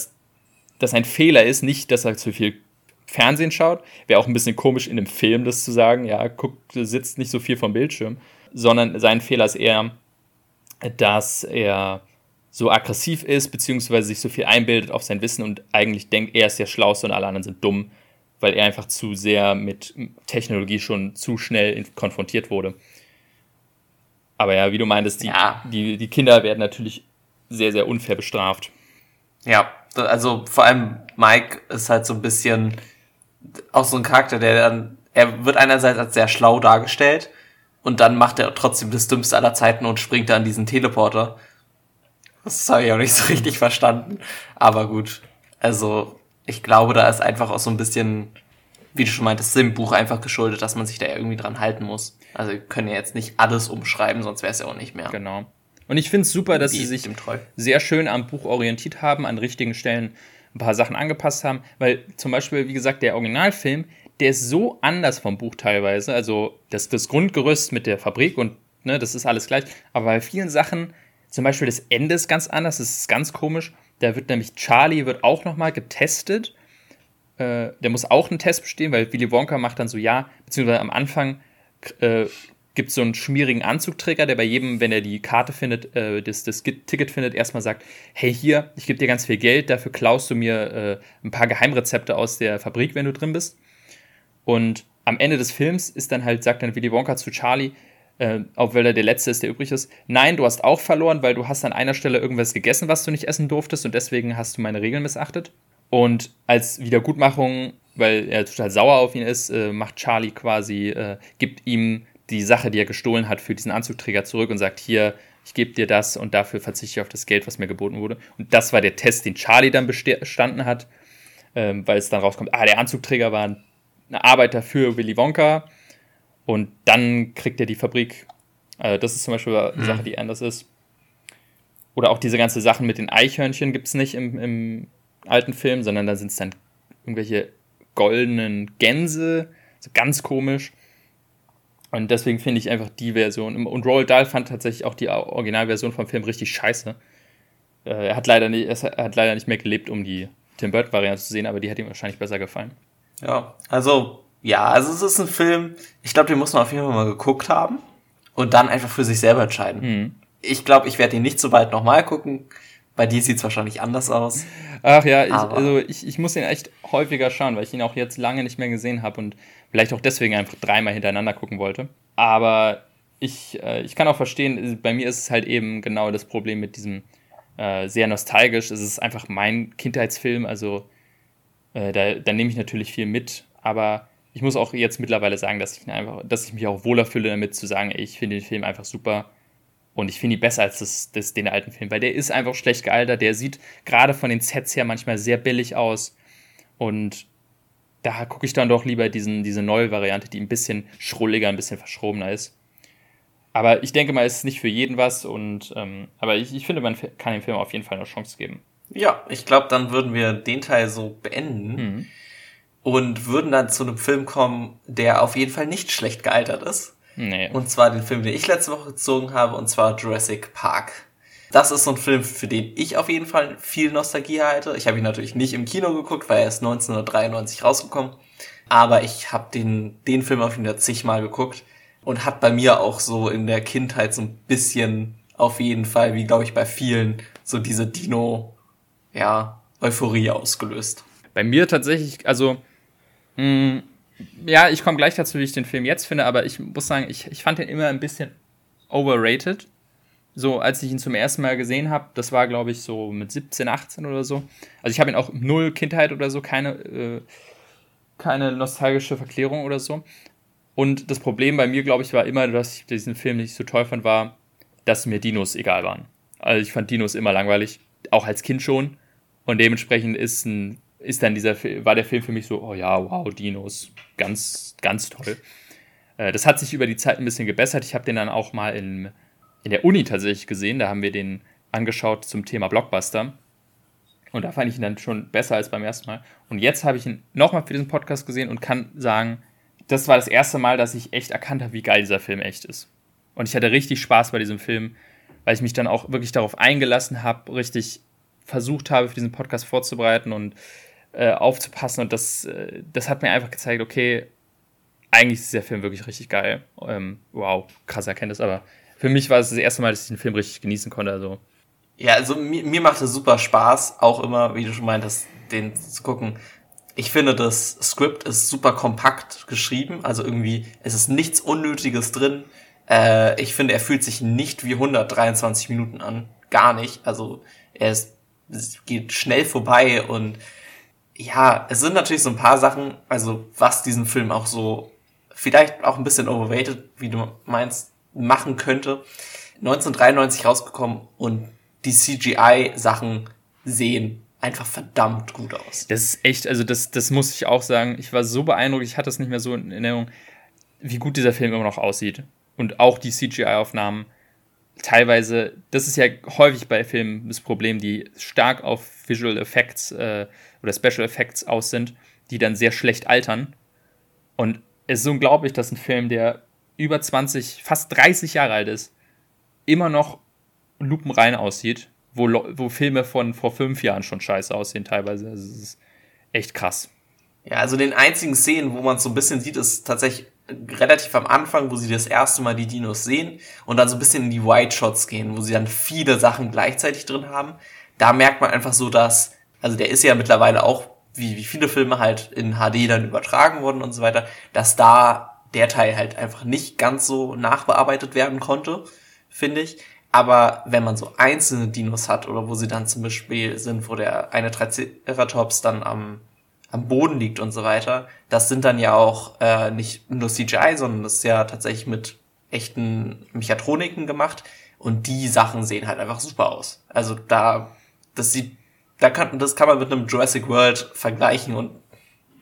dass ein Fehler ist, nicht, dass er zu viel Fernsehen schaut. Wäre auch ein bisschen komisch in dem Film das zu sagen, ja, guckt, sitzt nicht so viel vom Bildschirm, sondern sein Fehler ist eher, dass er so aggressiv ist, beziehungsweise sich so viel einbildet auf sein Wissen und eigentlich denkt, er ist der Schlauste und alle anderen sind dumm weil er einfach zu sehr mit Technologie schon zu schnell konfrontiert wurde. Aber ja, wie du meintest, die, ja. die, die Kinder werden natürlich sehr, sehr unfair bestraft. Ja, also vor allem Mike ist halt so ein bisschen auch so ein Charakter, der dann, er wird einerseits als sehr schlau dargestellt und dann macht er trotzdem das Dümmste aller Zeiten und springt da an diesen Teleporter. Das habe ich auch nicht so richtig verstanden. Aber gut. Also, ich glaube, da ist einfach auch so ein bisschen, wie du schon meintest, im Buch einfach geschuldet, dass man sich da irgendwie dran halten muss. Also wir können ja jetzt nicht alles umschreiben, sonst wäre es ja auch nicht mehr. Genau. Und ich finde es super, dass sie sich sehr schön am Buch orientiert haben, an richtigen Stellen ein paar Sachen angepasst haben, weil zum Beispiel, wie gesagt, der Originalfilm, der ist so anders vom Buch teilweise. Also das, das Grundgerüst mit der Fabrik und ne, das ist alles gleich. Aber bei vielen Sachen, zum Beispiel das Ende ist ganz anders, das ist ganz komisch. Da wird nämlich Charlie wird auch nochmal getestet. Äh, der muss auch einen Test bestehen, weil Willy Wonka macht dann so, ja, beziehungsweise am Anfang äh, gibt so einen schmierigen Anzugträger, der bei jedem, wenn er die Karte findet, äh, das, das Ticket findet, erstmal sagt, hey hier, ich gebe dir ganz viel Geld, dafür klaust du mir äh, ein paar Geheimrezepte aus der Fabrik, wenn du drin bist. Und am Ende des Films ist dann halt, sagt dann Willy Wonka zu Charlie, äh, weil er der Letzte ist, der übrig ist, nein, du hast auch verloren, weil du hast an einer Stelle irgendwas gegessen, was du nicht essen durftest und deswegen hast du meine Regeln missachtet. Und als Wiedergutmachung, weil er total sauer auf ihn ist, äh, macht Charlie quasi, äh, gibt ihm die Sache, die er gestohlen hat, für diesen Anzugträger zurück und sagt, hier, ich gebe dir das und dafür verzichte ich auf das Geld, was mir geboten wurde. Und das war der Test, den Charlie dann bestanden hat, ähm, weil es dann rauskommt, ah, der Anzugträger war ein Arbeiter für Willy Wonka und dann kriegt er die Fabrik. Also das ist zum Beispiel eine mhm. Sache, die anders ist. Oder auch diese ganze Sachen mit den Eichhörnchen gibt es nicht im, im alten Film, sondern da sind es dann irgendwelche goldenen Gänse. So ganz komisch. Und deswegen finde ich einfach die Version. Und Roald Dahl fand tatsächlich auch die Originalversion vom Film richtig scheiße. Äh, er, hat leider nicht, er hat leider nicht mehr gelebt, um die Tim Burton-Variante zu sehen, aber die hat ihm wahrscheinlich besser gefallen. Ja, also, ja, also es ist ein Film, ich glaube, den muss man auf jeden Fall mal geguckt haben und dann einfach für sich selber entscheiden. Mhm. Ich glaube, ich werde ihn nicht so bald nochmal gucken. Bei dir sieht es wahrscheinlich anders aus. Ach ja, ich, also ich, ich muss ihn echt häufiger schauen, weil ich ihn auch jetzt lange nicht mehr gesehen habe und vielleicht auch deswegen einfach dreimal hintereinander gucken wollte. Aber ich, äh, ich kann auch verstehen, bei mir ist es halt eben genau das Problem mit diesem äh, sehr nostalgisch. Es ist einfach mein Kindheitsfilm, also äh, da, da nehme ich natürlich viel mit, aber ich muss auch jetzt mittlerweile sagen, dass ich, einfach, dass ich mich auch wohler fühle damit zu sagen, ey, ich finde den Film einfach super und ich finde ihn besser als das, das, den alten Film, weil der ist einfach schlecht gealtert, der sieht gerade von den Sets her manchmal sehr billig aus und da gucke ich dann doch lieber diesen, diese neue Variante, die ein bisschen schrulliger, ein bisschen verschrobener ist. Aber ich denke mal, es ist nicht für jeden was und ähm, aber ich, ich finde, man kann dem Film auf jeden Fall eine Chance geben. Ja, ich glaube, dann würden wir den Teil so beenden mhm. Und würden dann zu einem Film kommen, der auf jeden Fall nicht schlecht gealtert ist. Nee. Und zwar den Film, den ich letzte Woche gezogen habe, und zwar Jurassic Park. Das ist so ein Film, für den ich auf jeden Fall viel Nostalgie halte. Ich habe ihn natürlich nicht im Kino geguckt, weil er ist 1993 rausgekommen. Aber ich habe den, den Film auf jeden Fall zigmal geguckt und hat bei mir auch so in der Kindheit so ein bisschen auf jeden Fall, wie glaube ich bei vielen, so diese Dino ja, Euphorie ausgelöst. Bei mir tatsächlich, also, ja, ich komme gleich dazu, wie ich den Film jetzt finde, aber ich muss sagen, ich, ich fand den immer ein bisschen overrated. So, als ich ihn zum ersten Mal gesehen habe, das war, glaube ich, so mit 17, 18 oder so. Also ich habe ihn auch null Kindheit oder so, keine, äh, keine nostalgische Verklärung oder so. Und das Problem bei mir, glaube ich, war immer, dass ich diesen Film nicht so toll fand, war, dass mir Dinos egal waren. Also ich fand Dinos immer langweilig, auch als Kind schon. Und dementsprechend ist, ein, ist dann dieser, war der Film für mich so, oh ja, wow, Dinos, ganz, ganz toll. Äh, das hat sich über die Zeit ein bisschen gebessert. Ich habe den dann auch mal in, in der Uni tatsächlich gesehen. Da haben wir den angeschaut zum Thema Blockbuster. Und da fand ich ihn dann schon besser als beim ersten Mal. Und jetzt habe ich ihn nochmal für diesen Podcast gesehen und kann sagen, das war das erste Mal, dass ich echt erkannt habe, wie geil dieser Film echt ist. Und ich hatte richtig Spaß bei diesem Film, weil ich mich dann auch wirklich darauf eingelassen habe, richtig versucht habe, für diesen Podcast vorzubereiten und äh, aufzupassen. Und das, äh, das hat mir einfach gezeigt, okay, eigentlich ist der Film wirklich richtig geil. Ähm, wow, krasser Erkenntnis, aber für mich war es das erste Mal, dass ich den Film richtig genießen konnte. Also. Ja, also mir, mir macht es super Spaß, auch immer, wie du schon meintest, den zu gucken. Ich finde, das Skript ist super kompakt geschrieben, also irgendwie, es ist nichts Unnötiges drin. Äh, ich finde, er fühlt sich nicht wie 123 Minuten an. Gar nicht. Also, er ist geht schnell vorbei und ja, es sind natürlich so ein paar Sachen, also was diesen Film auch so vielleicht auch ein bisschen overrated, wie du meinst, machen könnte. 1993 rausgekommen und die CGI-Sachen sehen einfach verdammt gut aus. Das ist echt, also das, das muss ich auch sagen. Ich war so beeindruckt, ich hatte es nicht mehr so in Erinnerung, wie gut dieser Film immer noch aussieht. Und auch die CGI-Aufnahmen teilweise, das ist ja häufig bei Filmen das Problem, die stark auf Visual Effects äh, oder Special Effects aus sind, die dann sehr schlecht altern. Und es ist unglaublich, dass ein Film, der über 20, fast 30 Jahre alt ist, immer noch lupenrein aussieht, wo, wo Filme von vor fünf Jahren schon scheiße aussehen teilweise. Also es ist echt krass. Ja, also den einzigen Szenen, wo man es so ein bisschen sieht, ist tatsächlich relativ am Anfang, wo sie das erste Mal die Dinos sehen und dann so ein bisschen in die White Shots gehen, wo sie dann viele Sachen gleichzeitig drin haben. Da merkt man einfach so, dass, also der ist ja mittlerweile auch, wie, wie viele Filme halt in HD dann übertragen worden und so weiter, dass da der Teil halt einfach nicht ganz so nachbearbeitet werden konnte, finde ich. Aber wenn man so einzelne Dinos hat oder wo sie dann zum Beispiel sind, wo der eine Triceratops dann am am Boden liegt und so weiter, das sind dann ja auch äh, nicht nur CGI, sondern das ist ja tatsächlich mit echten Mechatroniken gemacht und die Sachen sehen halt einfach super aus. Also da, das sieht, da kann, das kann man mit einem Jurassic World vergleichen und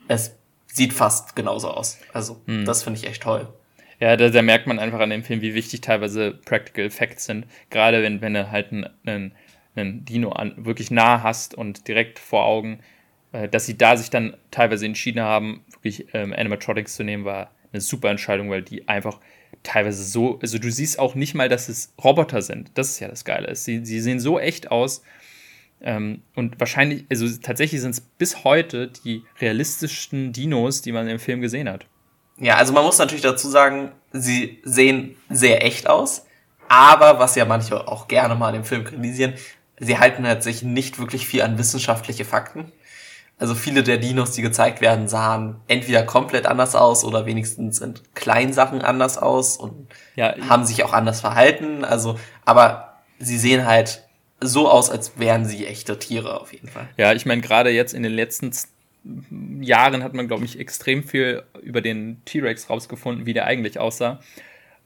es sieht fast genauso aus. Also hm. das finde ich echt toll. Ja, da, da, merkt man einfach an dem Film, wie wichtig teilweise Practical Effects sind. Gerade wenn, wenn du halt einen, einen, einen Dino an, wirklich nah hast und direkt vor Augen, dass sie da sich dann teilweise entschieden haben, wirklich ähm, Animatronics zu nehmen, war eine super Entscheidung, weil die einfach teilweise so, also du siehst auch nicht mal, dass es Roboter sind. Das ist ja das Geile. Sie, sie sehen so echt aus. Ähm, und wahrscheinlich, also tatsächlich sind es bis heute die realistischsten Dinos, die man im Film gesehen hat. Ja, also man muss natürlich dazu sagen, sie sehen sehr echt aus. Aber was ja manche auch gerne mal im Film kritisieren, sie halten halt sich nicht wirklich viel an wissenschaftliche Fakten. Also viele der Dinos, die gezeigt werden, sahen entweder komplett anders aus oder wenigstens in kleinen Sachen anders aus und ja, haben sich auch anders verhalten. Also, aber sie sehen halt so aus, als wären sie echte Tiere auf jeden Fall. Ja, ich meine, gerade jetzt in den letzten Jahren hat man, glaube ich, extrem viel über den T-Rex rausgefunden, wie der eigentlich aussah.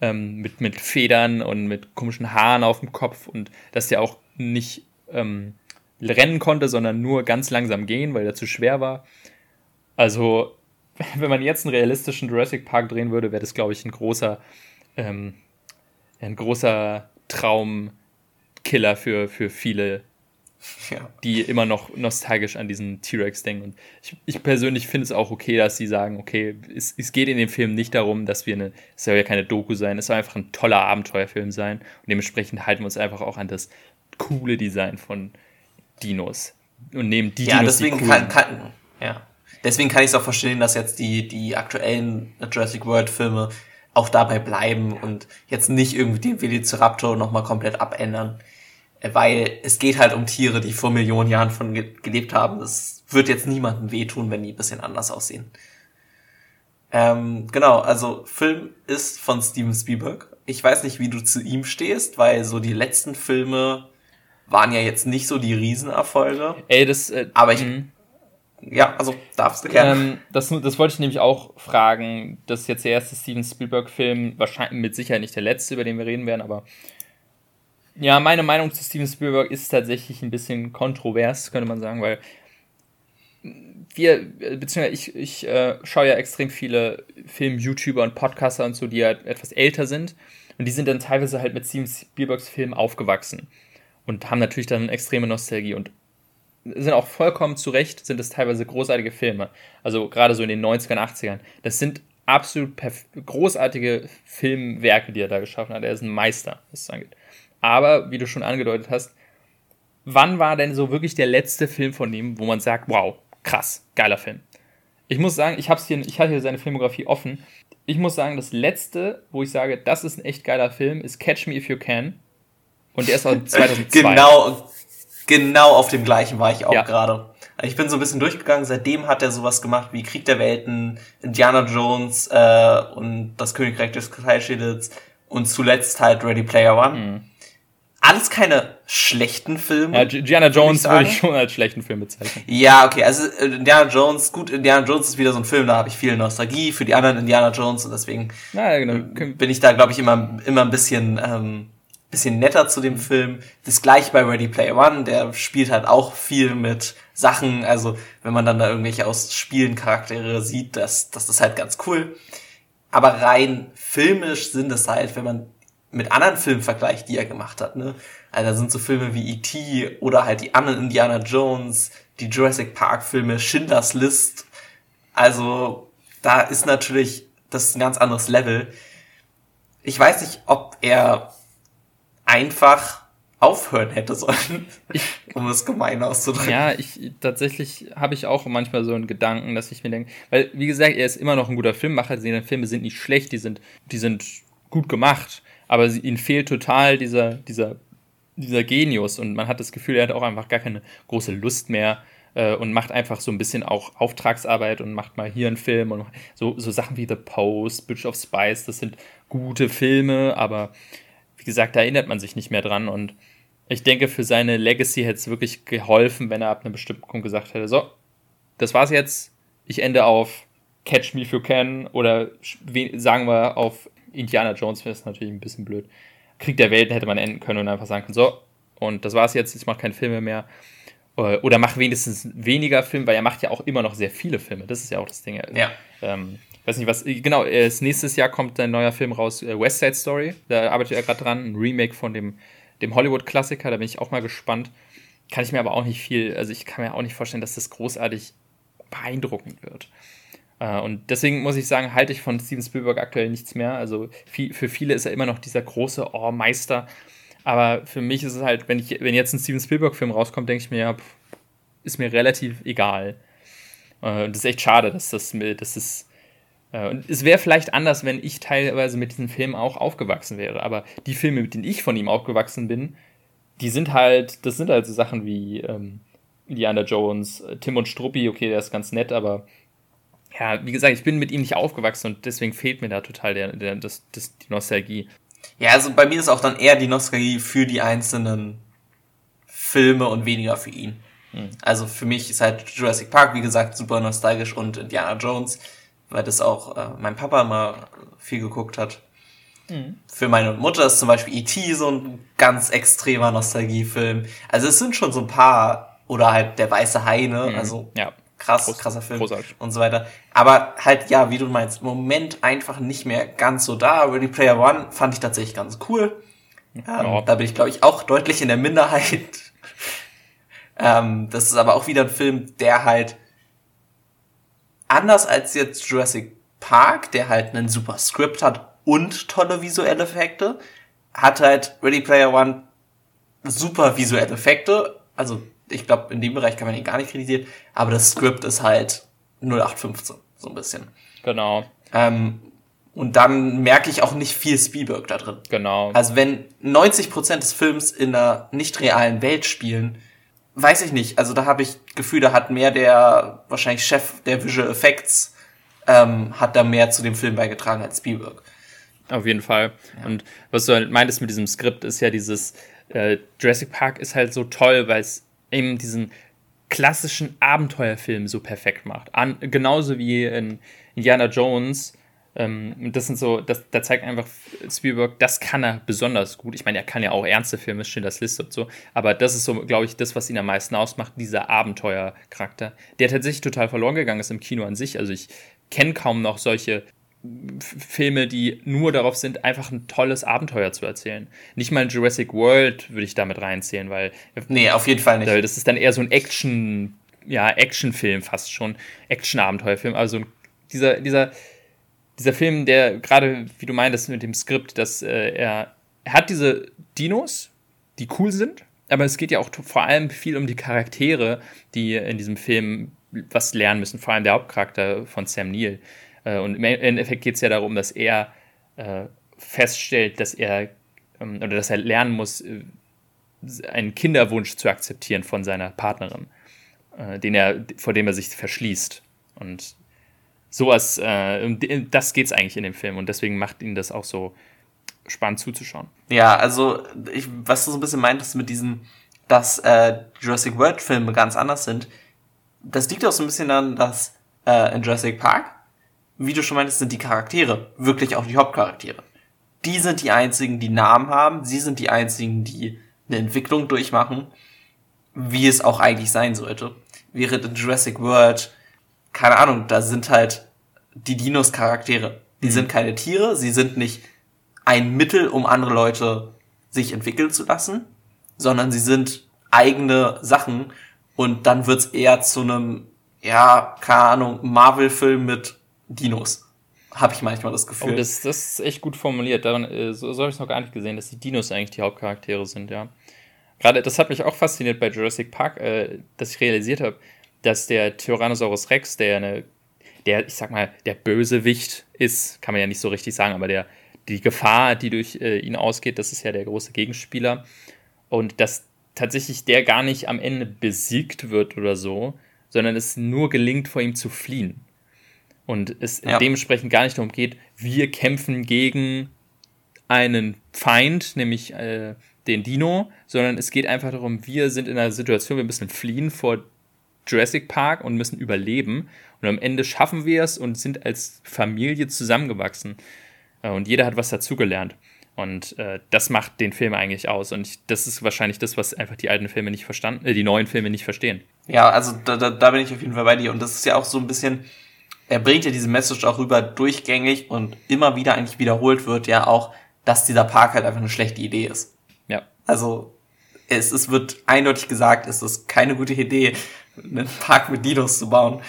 Ähm, mit, mit Federn und mit komischen Haaren auf dem Kopf und dass der auch nicht ähm, rennen konnte, sondern nur ganz langsam gehen, weil er zu schwer war. Also, wenn man jetzt einen realistischen Jurassic Park drehen würde, wäre das, glaube ich, ein großer, ähm, ein großer Traumkiller für, für viele, ja. die immer noch nostalgisch an diesen T-Rex denken. Und ich, ich persönlich finde es auch okay, dass sie sagen, okay, es, es geht in dem Film nicht darum, dass wir eine, es soll ja keine Doku sein, es soll einfach ein toller Abenteuerfilm sein. Und dementsprechend halten wir uns einfach auch an das coole Design von, Dinos und nehmen die ja, Dinos. Deswegen die kann, kann, ja, deswegen kann ich es auch verstehen, dass jetzt die, die aktuellen Jurassic World Filme auch dabei bleiben und jetzt nicht irgendwie den Velociraptor nochmal komplett abändern. Weil es geht halt um Tiere, die vor Millionen Jahren von gelebt haben. Es wird jetzt niemandem wehtun, wenn die ein bisschen anders aussehen. Ähm, genau, also Film ist von Steven Spielberg. Ich weiß nicht, wie du zu ihm stehst, weil so die letzten Filme waren ja jetzt nicht so die Riesenerfolge. Ey, das. Äh, aber ich. Mh. Ja, also darfst du gerne. Ähm, das, das wollte ich nämlich auch fragen. Das ist jetzt der erste Steven Spielberg-Film, wahrscheinlich mit Sicherheit nicht der letzte, über den wir reden werden, aber ja, meine Meinung zu Steven Spielberg ist tatsächlich ein bisschen kontrovers, könnte man sagen, weil wir, beziehungsweise ich, ich äh, schaue ja extrem viele Film-YouTuber und Podcaster und so, die halt etwas älter sind. Und die sind dann teilweise halt mit Steven Spielbergs Film aufgewachsen und haben natürlich dann extreme Nostalgie und sind auch vollkommen zu Recht, sind es teilweise großartige Filme. Also gerade so in den 90ern, 80ern. Das sind absolut großartige Filmwerke, die er da geschaffen hat. Er ist ein Meister, was es angeht. Aber, wie du schon angedeutet hast, wann war denn so wirklich der letzte Film von ihm, wo man sagt, wow, krass, geiler Film? Ich muss sagen, ich, hab's hier, ich hier seine Filmografie offen. Ich muss sagen, das letzte, wo ich sage, das ist ein echt geiler Film, ist Catch Me If You Can und der ist aus 2002. genau, genau auf dem gleichen war ich auch ja. gerade. Ich bin so ein bisschen durchgegangen. Seitdem hat er sowas gemacht wie Krieg der Welten, Indiana Jones äh, und das Königreich des Kristallschädels und zuletzt halt Ready Player One. Mhm. Alles keine schlechten Filme. Ja, Indiana Jones würde ich schon als schlechten Film bezeichnen. Ja, okay, also äh, Indiana Jones, gut, Indiana Jones ist wieder so ein Film, da habe ich viel Nostalgie für die anderen Indiana Jones und deswegen ja, genau. bin ich da, glaube ich, immer, immer ein bisschen ähm, bisschen netter zu dem. Film. Das gleiche bei Ready Player One, der spielt halt auch viel mit Sachen, also wenn man dann da irgendwelche aus Spielen Charaktere sieht, das, das ist halt ganz cool. Aber rein filmisch sind es halt, wenn man mit anderen Filmen vergleicht, die er gemacht hat, ne? Also da sind so Filme wie E.T. oder halt die anderen Indiana Jones, die Jurassic Park Filme, Schindlers List. Also da ist natürlich, das ist ein ganz anderes Level. Ich weiß nicht, ob er einfach aufhören hätte sollen, um es gemein auszudrücken. Ja, ich tatsächlich habe ich auch manchmal so einen Gedanken, dass ich mir denke, weil wie gesagt, er ist immer noch ein guter Filmmacher, seine Filme sind nicht schlecht, die sind, die sind gut gemacht, aber ihnen fehlt total dieser, dieser, dieser Genius und man hat das Gefühl, er hat auch einfach gar keine große Lust mehr äh, und macht einfach so ein bisschen auch Auftragsarbeit und macht mal hier einen Film und so, so Sachen wie The Post, Bridge of Spice, das sind gute Filme, aber wie gesagt, da erinnert man sich nicht mehr dran und ich denke, für seine Legacy hätte es wirklich geholfen, wenn er ab einem bestimmten Punkt gesagt hätte, so, das war's jetzt, ich ende auf Catch Me If You Can oder sagen wir auf Indiana Jones, wäre es natürlich ein bisschen blöd. Krieg der Welten hätte man enden können und einfach sagen können, so, und das war's jetzt, ich mache keine Filme mehr. Oder mach wenigstens weniger Filme, weil er macht ja auch immer noch sehr viele Filme. Das ist ja auch das Ding. Ja. Ähm, weiß nicht was, genau, nächstes Jahr kommt ein neuer Film raus, äh, West Side Story. Da arbeitet er gerade dran, ein Remake von dem dem Hollywood-Klassiker, da bin ich auch mal gespannt. Kann ich mir aber auch nicht viel, also ich kann mir auch nicht vorstellen, dass das großartig beeindruckend wird. Äh, und deswegen muss ich sagen, halte ich von Steven Spielberg aktuell nichts mehr. Also für viele ist er immer noch dieser große oh, Meister. Aber für mich ist es halt, wenn, ich, wenn jetzt ein Steven Spielberg-Film rauskommt, denke ich mir, ja, pff, ist mir relativ egal. Äh, und das ist echt schade, dass das, dass das äh, und es wäre vielleicht anders, wenn ich teilweise mit diesem Film auch aufgewachsen wäre. Aber die Filme, mit denen ich von ihm aufgewachsen bin, die sind halt, das sind halt so Sachen wie ähm, Indiana Jones, äh, Tim und Struppi, okay, der ist ganz nett, aber ja, wie gesagt, ich bin mit ihm nicht aufgewachsen und deswegen fehlt mir da total der, der, das, das, die Nostalgie. Ja, also bei mir ist auch dann eher die Nostalgie für die einzelnen Filme und weniger für ihn. Hm. Also für mich ist halt Jurassic Park, wie gesagt, super nostalgisch und Indiana Jones weil das auch äh, mein Papa immer viel geguckt hat. Mhm. Für meine Mutter ist zum Beispiel E.T. so ein ganz extremer Nostalgiefilm. Also es sind schon so ein paar, oder halt der weiße Heine, mhm. also ja. Krass, Groß, krasser Film großartig. und so weiter. Aber halt, ja, wie du meinst, im Moment einfach nicht mehr ganz so da. Ready Player One fand ich tatsächlich ganz cool. Ähm, ja. Da bin ich, glaube ich, auch deutlich in der Minderheit. ähm, das ist aber auch wieder ein Film, der halt anders als jetzt Jurassic Park, der halt einen super Skript hat und tolle visuelle Effekte, hat halt Ready Player One super visuelle Effekte. Also ich glaube, in dem Bereich kann man ihn gar nicht kritisieren, aber das Skript ist halt 0815, so ein bisschen. Genau. Ähm, und dann merke ich auch nicht viel Spielberg da drin. Genau. Also wenn 90% des Films in einer nicht realen Welt spielen, weiß ich nicht. Also da habe ich Gefühl, da hat mehr der wahrscheinlich Chef der Visual Effects ähm, hat da mehr zu dem Film beigetragen als Spielberg. Auf jeden Fall. Ja. Und was du halt meintest mit diesem Skript ist ja dieses äh, Jurassic Park ist halt so toll, weil es eben diesen klassischen Abenteuerfilm so perfekt macht. An, genauso wie in Indiana Jones ähm, das sind so, das, da zeigt einfach Spielberg, das kann er besonders gut. Ich meine, er kann ja auch ernste Filme, das List und so, aber das ist so, glaube ich, das, was ihn am meisten ausmacht, dieser Abenteuercharakter, der tatsächlich total verloren gegangen ist im Kino an sich. Also ich kenne kaum noch solche Filme, die nur darauf sind, einfach ein tolles Abenteuer zu erzählen. Nicht mal Jurassic World würde ich damit reinzählen, weil. Nee, auf jeden Fall nicht. Das ist dann eher so ein Action, ja, Actionfilm fast schon. Action-Abenteuerfilm. Also dieser, dieser, dieser Film, der gerade, wie du meintest mit dem Skript, dass äh, er, er hat diese Dinos, die cool sind, aber es geht ja auch vor allem viel um die Charaktere, die in diesem Film was lernen müssen, vor allem der Hauptcharakter von Sam Neill. Äh, und im Endeffekt geht es ja darum, dass er äh, feststellt, dass er ähm, oder dass er lernen muss, äh, einen Kinderwunsch zu akzeptieren von seiner Partnerin, den er, vor dem er sich verschließt. Und sowas, äh, das geht's eigentlich in dem Film und deswegen macht ihn das auch so spannend zuzuschauen. Ja, also ich, was du so ein bisschen meintest mit diesem, dass äh, Jurassic World Filme ganz anders sind, das liegt auch so ein bisschen daran, dass äh, in Jurassic Park, wie du schon meintest, sind die Charaktere wirklich auch die Hauptcharaktere. Die sind die einzigen, die Namen haben, sie sind die einzigen, die eine Entwicklung durchmachen, wie es auch eigentlich sein sollte. Während in Jurassic World keine Ahnung, da sind halt die Dinos Charaktere. Die mhm. sind keine Tiere, sie sind nicht ein Mittel, um andere Leute sich entwickeln zu lassen, sondern sie sind eigene Sachen und dann wird's eher zu einem, ja, keine Ahnung, Marvel-Film mit Dinos. Habe ich manchmal das Gefühl. Oh, das, das ist echt gut formuliert. Daran, äh, so, so habe ich es noch gar nicht gesehen, dass die Dinos eigentlich die Hauptcharaktere sind, ja. Gerade das hat mich auch fasziniert bei Jurassic Park, äh, dass ich realisiert habe, dass der Tyrannosaurus Rex, der eine, der, ich sag mal, der Bösewicht ist, kann man ja nicht so richtig sagen, aber der, die Gefahr, die durch äh, ihn ausgeht, das ist ja der große Gegenspieler. Und dass tatsächlich der gar nicht am Ende besiegt wird oder so, sondern es nur gelingt, vor ihm zu fliehen. Und es ja. dementsprechend gar nicht darum geht, wir kämpfen gegen einen Feind, nämlich äh, den Dino, sondern es geht einfach darum, wir sind in einer Situation, wir müssen fliehen vor Jurassic Park und müssen überleben. Und am Ende schaffen wir es und sind als Familie zusammengewachsen. Äh, und jeder hat was dazugelernt. Und äh, das macht den Film eigentlich aus. Und ich, das ist wahrscheinlich das, was einfach die alten Filme nicht verstanden, äh, die neuen Filme nicht verstehen. Ja, also da, da, da bin ich auf jeden Fall bei dir. Und das ist ja auch so ein bisschen, er bringt ja diese Message auch rüber durchgängig und immer wieder eigentlich wiederholt wird ja auch, dass dieser Park halt einfach eine schlechte Idee ist. Ja. Also es, es wird eindeutig gesagt, es ist keine gute Idee, einen Park mit Dinos zu bauen.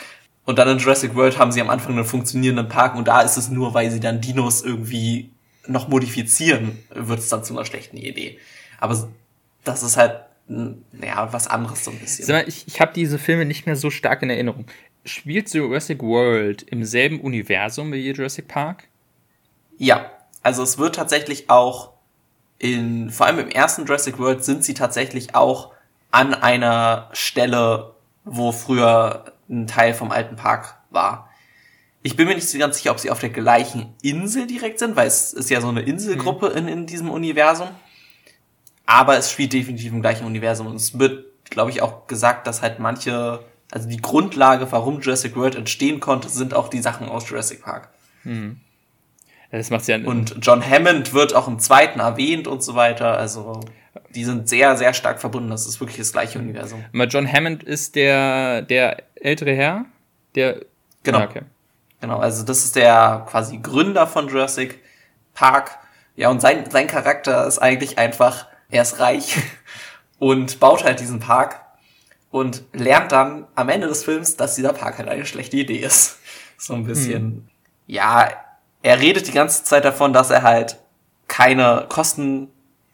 Und dann in Jurassic World haben sie am Anfang einen funktionierenden Park und da ist es nur, weil sie dann Dinos irgendwie noch modifizieren, wird es dann zu einer schlechten Idee. Aber das ist halt, ja, was anderes so ein bisschen. Ich, ich habe diese Filme nicht mehr so stark in Erinnerung. Spielt Jurassic World im selben Universum wie Jurassic Park? Ja, also es wird tatsächlich auch in, vor allem im ersten Jurassic World sind sie tatsächlich auch an einer Stelle, wo früher ein Teil vom alten Park war. Ich bin mir nicht so ganz sicher, ob sie auf der gleichen Insel direkt sind, weil es ist ja so eine Inselgruppe mhm. in, in diesem Universum. Aber es spielt definitiv im gleichen Universum. Und es wird, glaube ich, auch gesagt, dass halt manche, also die Grundlage, warum Jurassic World entstehen konnte, sind auch die Sachen aus Jurassic Park. Mhm. Das macht's ja. Und John Hammond wird auch im zweiten erwähnt und so weiter. Also die sind sehr, sehr stark verbunden. Das ist wirklich das gleiche Universum. Aber John Hammond ist der, der ältere Herr, der. Genau. Ah, okay. Genau, also das ist der quasi Gründer von Jurassic Park. Ja, und sein, sein Charakter ist eigentlich einfach, er ist reich und baut halt diesen Park und lernt dann am Ende des Films, dass dieser Park halt eine schlechte Idee ist. So ein bisschen. Hm. Ja, er redet die ganze Zeit davon, dass er halt keine Kosten